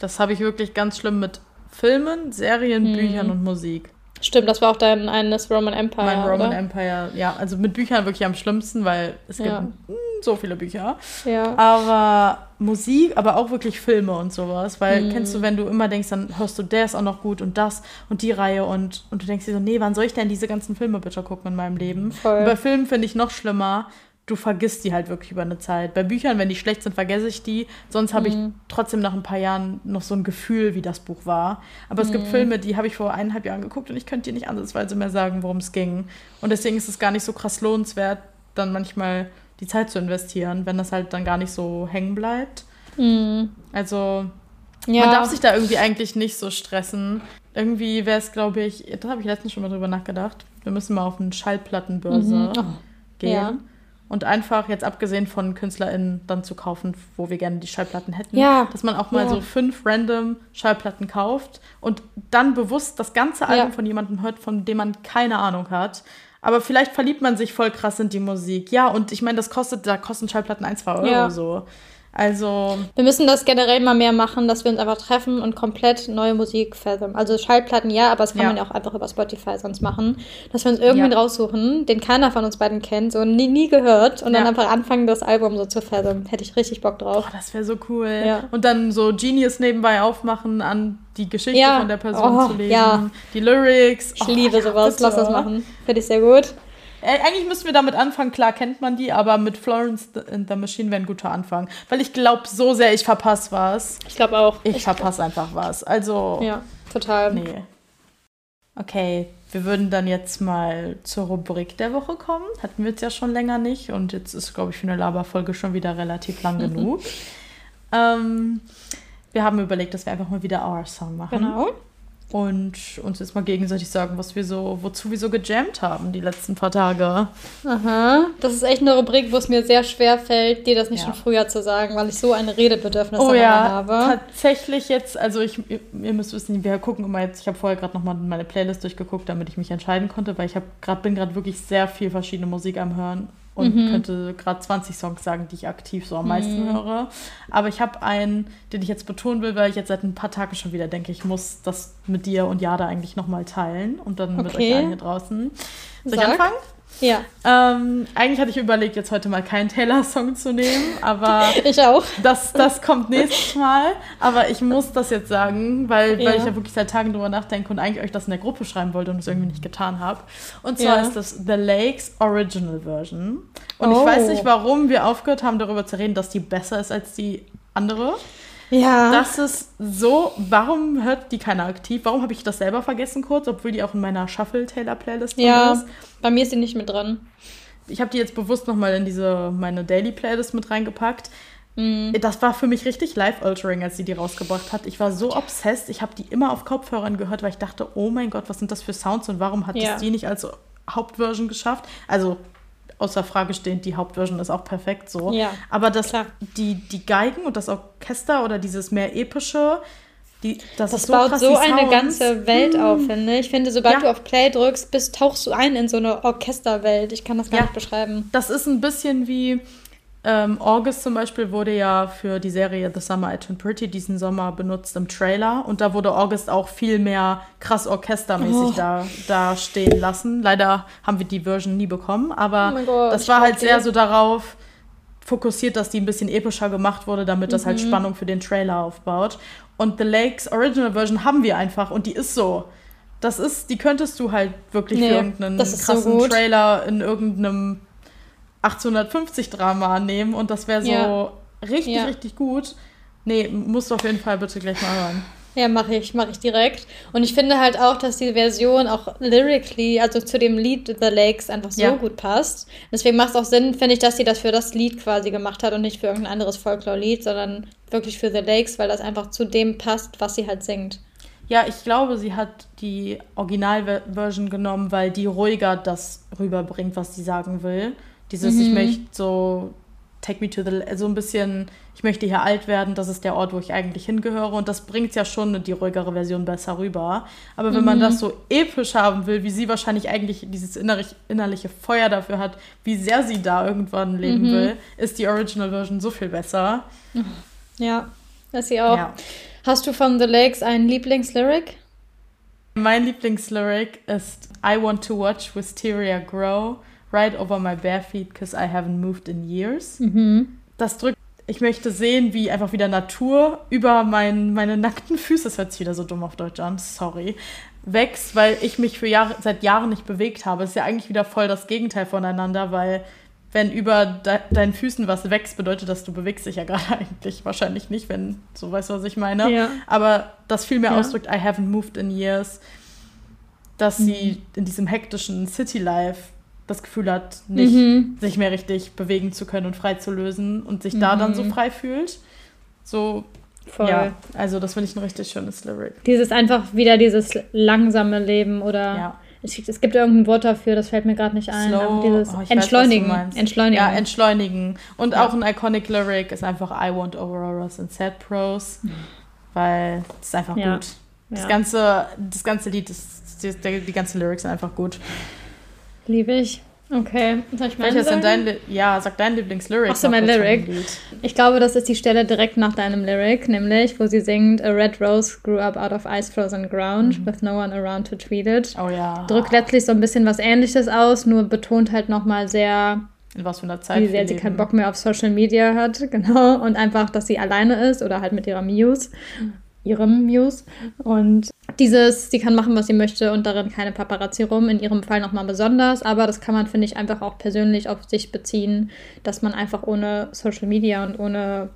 Das habe ich wirklich ganz schlimm mit Filmen, Serien, mhm. Büchern und Musik. Stimmt, das war auch dein eines Roman Empire. Mein Roman oder? Empire, ja. Also mit Büchern wirklich am schlimmsten, weil es gibt ja. so viele Bücher. Ja. Aber Musik, aber auch wirklich Filme und sowas. Weil mhm. kennst du, wenn du immer denkst, dann hörst du, ist auch noch gut und das und die Reihe und, und du denkst dir so, nee, wann soll ich denn diese ganzen Filme bitte gucken in meinem Leben? Voll. Und bei Filmen finde ich noch schlimmer, du vergisst die halt wirklich über eine Zeit. Bei Büchern, wenn die schlecht sind, vergesse ich die. Sonst habe mhm. ich trotzdem nach ein paar Jahren noch so ein Gefühl, wie das Buch war. Aber es gibt mhm. Filme, die habe ich vor eineinhalb Jahren geguckt und ich könnte dir nicht ansatzweise mehr sagen, worum es ging. Und deswegen ist es gar nicht so krass lohnenswert, dann manchmal die Zeit zu investieren, wenn das halt dann gar nicht so hängen bleibt. Mhm. Also ja. man darf sich da irgendwie eigentlich nicht so stressen. Irgendwie wäre es, glaube ich, da habe ich letztens schon mal drüber nachgedacht. Wir müssen mal auf eine Schallplattenbörse mhm. gehen. Ja und einfach jetzt abgesehen von KünstlerInnen dann zu kaufen, wo wir gerne die Schallplatten hätten, ja. dass man auch mal ja. so fünf random Schallplatten kauft und dann bewusst das ganze Album ja. von jemandem hört, von dem man keine Ahnung hat. Aber vielleicht verliebt man sich voll krass in die Musik. Ja, und ich meine, das kostet, da kosten Schallplatten ein, zwei Euro so. Also. Wir müssen das generell mal mehr machen, dass wir uns einfach treffen und komplett neue Musik fathom. Also Schallplatten ja, aber das kann ja. man ja auch einfach über Spotify sonst machen. Dass wir uns irgendwen ja. raussuchen, den keiner von uns beiden kennt, so nie, nie gehört und ja. dann einfach anfangen, das Album so zu fathom. Hätte ich richtig Bock drauf. Oh, das wäre so cool. Und dann so Genius nebenbei aufmachen, an die Geschichte von der Person oh, zu lesen. Die Lyrics. Ich oh, liebe sowas. Lass das machen. Finde ich sehr gut. Äh, eigentlich müssten wir damit anfangen, klar kennt man die, aber mit Florence and the Machine wäre ein guter Anfang. Weil ich glaube so sehr, ich verpasse was. Ich glaube auch. Ich, ich verpasse einfach was. Also. Ja, total. Nee. Okay, wir würden dann jetzt mal zur Rubrik der Woche kommen. Hatten wir jetzt ja schon länger nicht und jetzt ist, glaube ich, für eine Laberfolge schon wieder relativ lang genug. ähm, wir haben überlegt, dass wir einfach mal wieder Our Song machen. Genau und uns jetzt mal gegenseitig sagen, was wir so, wozu wir so gejammt haben die letzten paar Tage. Aha, das ist echt eine Rubrik, wo es mir sehr schwer fällt, dir das nicht ja. schon früher zu sagen, weil ich so ein Redebedürfnis oh, ja, habe. Tatsächlich jetzt, also ich, ihr müsst wissen, wir gucken immer jetzt, ich habe vorher gerade nochmal meine Playlist durchgeguckt, damit ich mich entscheiden konnte, weil ich habe gerade bin gerade wirklich sehr viel verschiedene Musik am hören und mhm. könnte gerade 20 Songs sagen, die ich aktiv so am meisten mhm. höre. Aber ich habe einen, den ich jetzt betonen will, weil ich jetzt seit ein paar Tagen schon wieder denke, ich muss das mit dir und Jada eigentlich nochmal teilen und dann okay. mit euch allen hier draußen. Soll Sag. ich anfangen? Ja. Ähm, eigentlich hatte ich überlegt, jetzt heute mal keinen Taylor-Song zu nehmen, aber. ich auch. Das, das kommt nächstes Mal. Aber ich muss das jetzt sagen, weil, ja. weil ich ja wirklich seit Tagen drüber nachdenke und eigentlich euch das in der Gruppe schreiben wollte und es irgendwie nicht getan habe. Und zwar ja. ist das The Lakes Original Version. Und oh. ich weiß nicht, warum wir aufgehört haben, darüber zu reden, dass die besser ist als die andere. Ja. Das ist so, warum hört die keiner aktiv? Warum habe ich das selber vergessen kurz, obwohl die auch in meiner Shuffle-Taylor-Playlist ja, ist? Ja, bei mir ist sie nicht mit dran. Ich habe die jetzt bewusst nochmal in diese, meine Daily-Playlist mit reingepackt. Mhm. Das war für mich richtig life-altering, als sie die rausgebracht hat. Ich war so obsessed. Ich habe die immer auf Kopfhörern gehört, weil ich dachte, oh mein Gott, was sind das für Sounds und warum hat ja. das die nicht als Hauptversion geschafft? Also außer Frage stehend, die Hauptversion ist auch perfekt so. Ja, Aber das, die, die Geigen und das Orchester oder dieses mehr epische, die, das, das so baut krass, so eine ganze Welt hm. auf, finde ich. Ich finde, sobald ja. du auf Play drückst, bist, tauchst du ein in so eine Orchesterwelt. Ich kann das gar ja. nicht beschreiben. Das ist ein bisschen wie, ähm, August zum Beispiel wurde ja für die Serie The Summer I Turned Pretty diesen Sommer benutzt im Trailer und da wurde August auch viel mehr krass orchestermäßig oh. da, da stehen lassen. Leider haben wir die Version nie bekommen, aber oh Gott, das war halt sehr so darauf fokussiert, dass die ein bisschen epischer gemacht wurde, damit das halt mhm. halt Spannung für den Trailer aufbaut. Und The Lakes Original Version haben wir einfach und die ist so. Das ist, die könntest du halt wirklich nee, für irgendeinen krassen so Trailer in irgendeinem 1850-Drama nehmen und das wäre so ja. richtig, ja. richtig gut. Nee, musst du auf jeden Fall bitte gleich mal hören. Ja, mache ich, mache ich direkt. Und ich finde halt auch, dass die Version auch lyrically, also zu dem Lied The Lakes, einfach so ja. gut passt. Deswegen macht es auch Sinn, finde ich, dass sie das für das Lied quasi gemacht hat und nicht für irgendein anderes Folklore-Lied, sondern wirklich für The Lakes, weil das einfach zu dem passt, was sie halt singt. Ja, ich glaube, sie hat die Originalversion genommen, weil die ruhiger das rüberbringt, was sie sagen will. Dieses, mhm. ich möchte so, take me to the, so ein bisschen, ich möchte hier alt werden, das ist der Ort, wo ich eigentlich hingehöre. Und das bringt ja schon die ruhigere Version besser rüber. Aber wenn mhm. man das so episch haben will, wie sie wahrscheinlich eigentlich dieses innerlich, innerliche Feuer dafür hat, wie sehr sie da irgendwann leben mhm. will, ist die Original Version so viel besser. Ja, das sie auch. Ja. Hast du von The Lakes einen Lieblingslyric? Mein Lieblingslyric ist I want to watch Wisteria grow right over my bare feet because I haven't moved in years. Mhm. Das drückt, ich möchte sehen, wie einfach wieder Natur über mein, meine nackten Füße, das hört sich wieder so dumm auf Deutsch an, sorry, wächst, weil ich mich für Jahre, seit Jahren nicht bewegt habe. Das ist ja eigentlich wieder voll das Gegenteil voneinander, weil wenn über de deinen Füßen was wächst, bedeutet das, du bewegst dich ja gerade eigentlich wahrscheinlich nicht, wenn so weißt du, was ich meine. Ja. Aber das viel mehr ja. ausdrückt, I haven't moved in years, dass mhm. sie in diesem hektischen City Life das Gefühl hat, nicht mhm. sich mehr richtig bewegen zu können und frei zu lösen und sich mhm. da dann so mhm. frei fühlt. So, Voll. ja, also das finde ich ein richtig schönes Lyric. Dieses einfach wieder dieses langsame Leben oder ja. es, es, gibt irgendein Wort dafür, das fällt mir gerade nicht ein. Slow, dieses oh, Entschleunigen. Weiß, entschleunigen. Ja, entschleunigen. Und ja. auch ein iconic Lyric ist einfach I want Auroras and Sad Pros, mhm. weil es ist einfach ja. gut. Das, ganze, das ganze Lied, ist, die, die ganzen Lyrics sind einfach gut. Liebe ich. Okay, soll ich Welches sind dein, ja, sag dein Lieblingslyric. Achso, mein Lyric. Ich glaube, das ist die Stelle direkt nach deinem Lyric, nämlich, wo sie singt, A red rose grew up out of ice frozen ground, mhm. with no one around to treat it. Oh ja. Drückt letztlich so ein bisschen was ähnliches aus, nur betont halt nochmal sehr in was für einer Zeit. Wie sehr sie keinen Bock mehr auf Social Media hat, genau. Und einfach, dass sie alleine ist oder halt mit ihrer Muse. Mhm ihrem Muse. Und dieses, sie kann machen, was sie möchte und darin keine Paparazzi rum, in ihrem Fall nochmal besonders. Aber das kann man, finde ich, einfach auch persönlich auf sich beziehen, dass man einfach ohne Social Media und ohne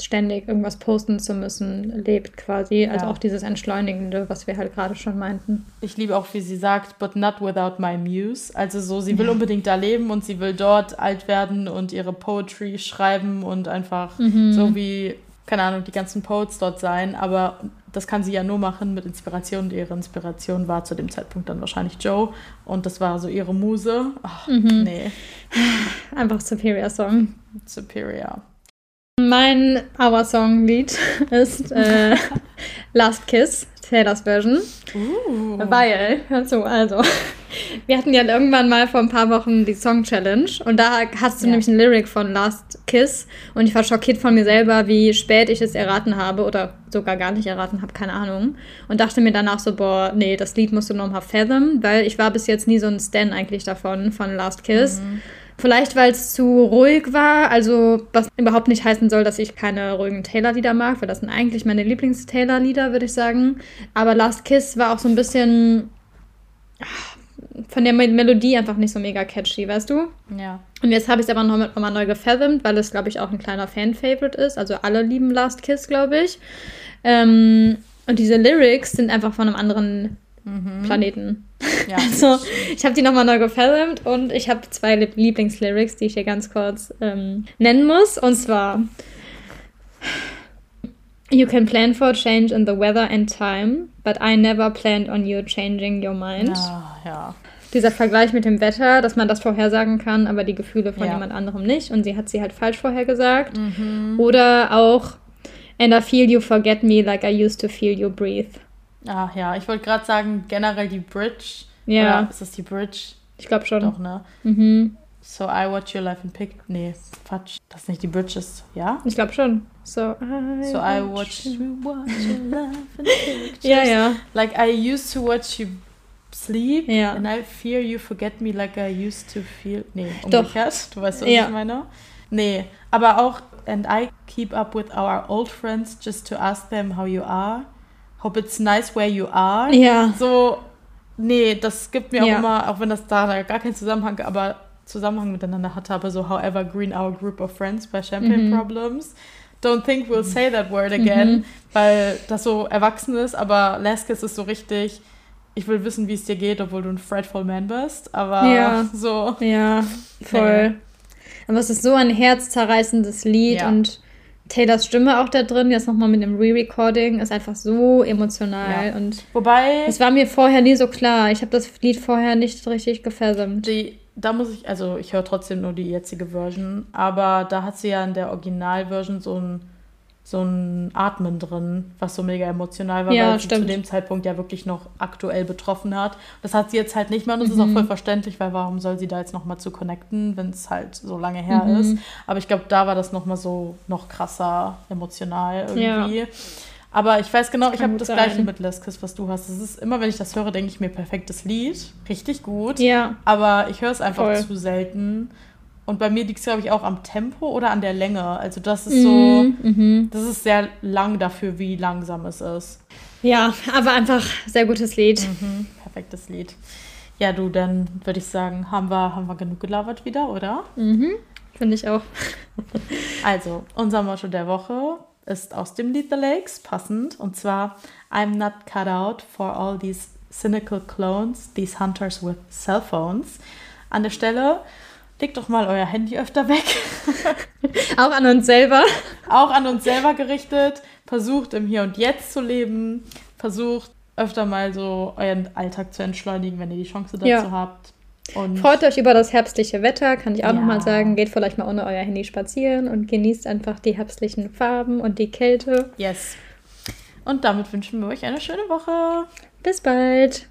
ständig irgendwas posten zu müssen, lebt quasi. Also ja. auch dieses Entschleunigende, was wir halt gerade schon meinten. Ich liebe auch, wie sie sagt, but not without my muse. Also so, sie will ja. unbedingt da leben und sie will dort alt werden und ihre Poetry schreiben und einfach mhm. so wie keine Ahnung, die ganzen Poets dort sein, aber das kann sie ja nur machen mit Inspiration und ihre Inspiration war zu dem Zeitpunkt dann wahrscheinlich Joe und das war so ihre Muse. Ach, mhm. nee. Einfach Superior Song. Superior. Mein Our Song Lied ist äh, Last Kiss, Taylors Version. Uh. Weil, hör zu, also, wir hatten ja irgendwann mal vor ein paar Wochen die Song Challenge und da hast du ja. nämlich ein Lyric von Last Kiss und ich war schockiert von mir selber, wie spät ich es erraten habe oder sogar gar nicht erraten habe, keine Ahnung. Und dachte mir danach so, boah, nee, das Lied musst du nochmal fathom, weil ich war bis jetzt nie so ein Stan eigentlich davon, von Last Kiss. Mhm. Vielleicht, weil es zu ruhig war, also was überhaupt nicht heißen soll, dass ich keine ruhigen Taylor-Lieder mag, weil das sind eigentlich meine Lieblings-Taylor-Lieder, würde ich sagen. Aber Last Kiss war auch so ein bisschen von der Melodie einfach nicht so mega catchy, weißt du? Ja. Und jetzt habe ich es aber nochmal noch neu gefathomt, weil es, glaube ich, auch ein kleiner Fan-Favorite ist. Also alle lieben Last Kiss, glaube ich. Ähm, und diese Lyrics sind einfach von einem anderen mhm. Planeten. Ja, also ich habe die nochmal neu gefilmt und ich habe zwei Lieblingslyrics, die ich hier ganz kurz ähm, nennen muss. Und zwar You can plan for change in the weather and time, but I never planned on you changing your mind. Ja, ja. Dieser Vergleich mit dem Wetter, dass man das vorhersagen kann, aber die Gefühle von ja. jemand anderem nicht. Und sie hat sie halt falsch vorhergesagt. Mhm. Oder auch And I feel you forget me like I used to feel you breathe. Ah ja, ich wollte gerade sagen, generell die Bridge. Ja. Oder ist das die Bridge? Ich glaube schon. Doch, ne? Mhm. So I watch your life in pic. Nee, Quatsch. Das ist nicht die Bridges, ja? Ich glaube schon. So I, so I watch, you watch your life in pictures. ja, ja. Like I used to watch you sleep. Ja. And I fear you forget me like I used to feel. Nee, umgekehrt. Doch. Du weißt, was ja. ich meine? Nee, aber auch And I keep up with our old friends just to ask them how you are. Hope it's nice where you are. Ja. So, nee, das gibt mir auch immer, auch wenn das da gar keinen Zusammenhang, aber Zusammenhang miteinander hatte, aber so however green our group of friends bei Champagne mhm. Problems. Don't think we'll say that word again, mhm. weil das so erwachsen ist, aber Last Kiss ist so richtig, ich will wissen, wie es dir geht, obwohl du ein frightful man bist, aber ja. so. Ja, voll. Nee. Aber es ist so ein herzzerreißendes Lied ja. und Taylors Stimme auch da drin, jetzt nochmal mit dem Re-Recording, ist einfach so emotional. Ja. Und Wobei. Es war mir vorher nie so klar. Ich habe das Lied vorher nicht richtig gefasst. Die, da muss ich, also ich höre trotzdem nur die jetzige Version, aber da hat sie ja in der Originalversion so ein so ein Atmen drin, was so mega emotional war, ja, weil sie zu dem Zeitpunkt ja wirklich noch aktuell betroffen hat. Das hat sie jetzt halt nicht mehr und das mhm. ist auch mhm. voll verständlich, weil warum soll sie da jetzt nochmal zu connecten, wenn es halt so lange her mhm. ist. Aber ich glaube, da war das nochmal so noch krasser emotional irgendwie. Ja. Aber ich weiß genau, ich habe das gleiche mit Les Kiss, was du hast. Es ist immer, wenn ich das höre, denke ich mir, perfektes Lied. Richtig gut. Ja. Aber ich höre es einfach Voll. zu selten. Und bei mir liegt es, glaube ich, auch am Tempo oder an der Länge. Also das ist so, Mhm, mhm. das ist sehr lang dafür, wie langsam es ist. Ja, aber einfach sehr gutes Lied. Mhm, perfektes Lied. Ja, du, dann würde ich sagen, haben wir, haben wir genug gelabert wieder, oder? Mhm. Finde ich auch. Also, unser Motto der Woche ist aus dem Lied The Lakes, passend. Und zwar, I'm not cut out for all these cynical clones, these hunters with cell phones. An der Stelle, legt doch mal euer Handy öfter weg. Auch an uns selber. Auch an uns selber gerichtet. Versucht im Hier und Jetzt zu leben. Versucht öfter mal so euren Alltag zu entschleunigen, wenn ihr die Chance dazu Ja. habt. Und Freut euch über das herbstliche Wetter, kann ich auch Ja. nochmal sagen. Geht vielleicht mal ohne euer Handy spazieren und genießt einfach die herbstlichen Farben und die Kälte. yes. Und damit wünschen wir euch eine schöne Woche. Bis bald.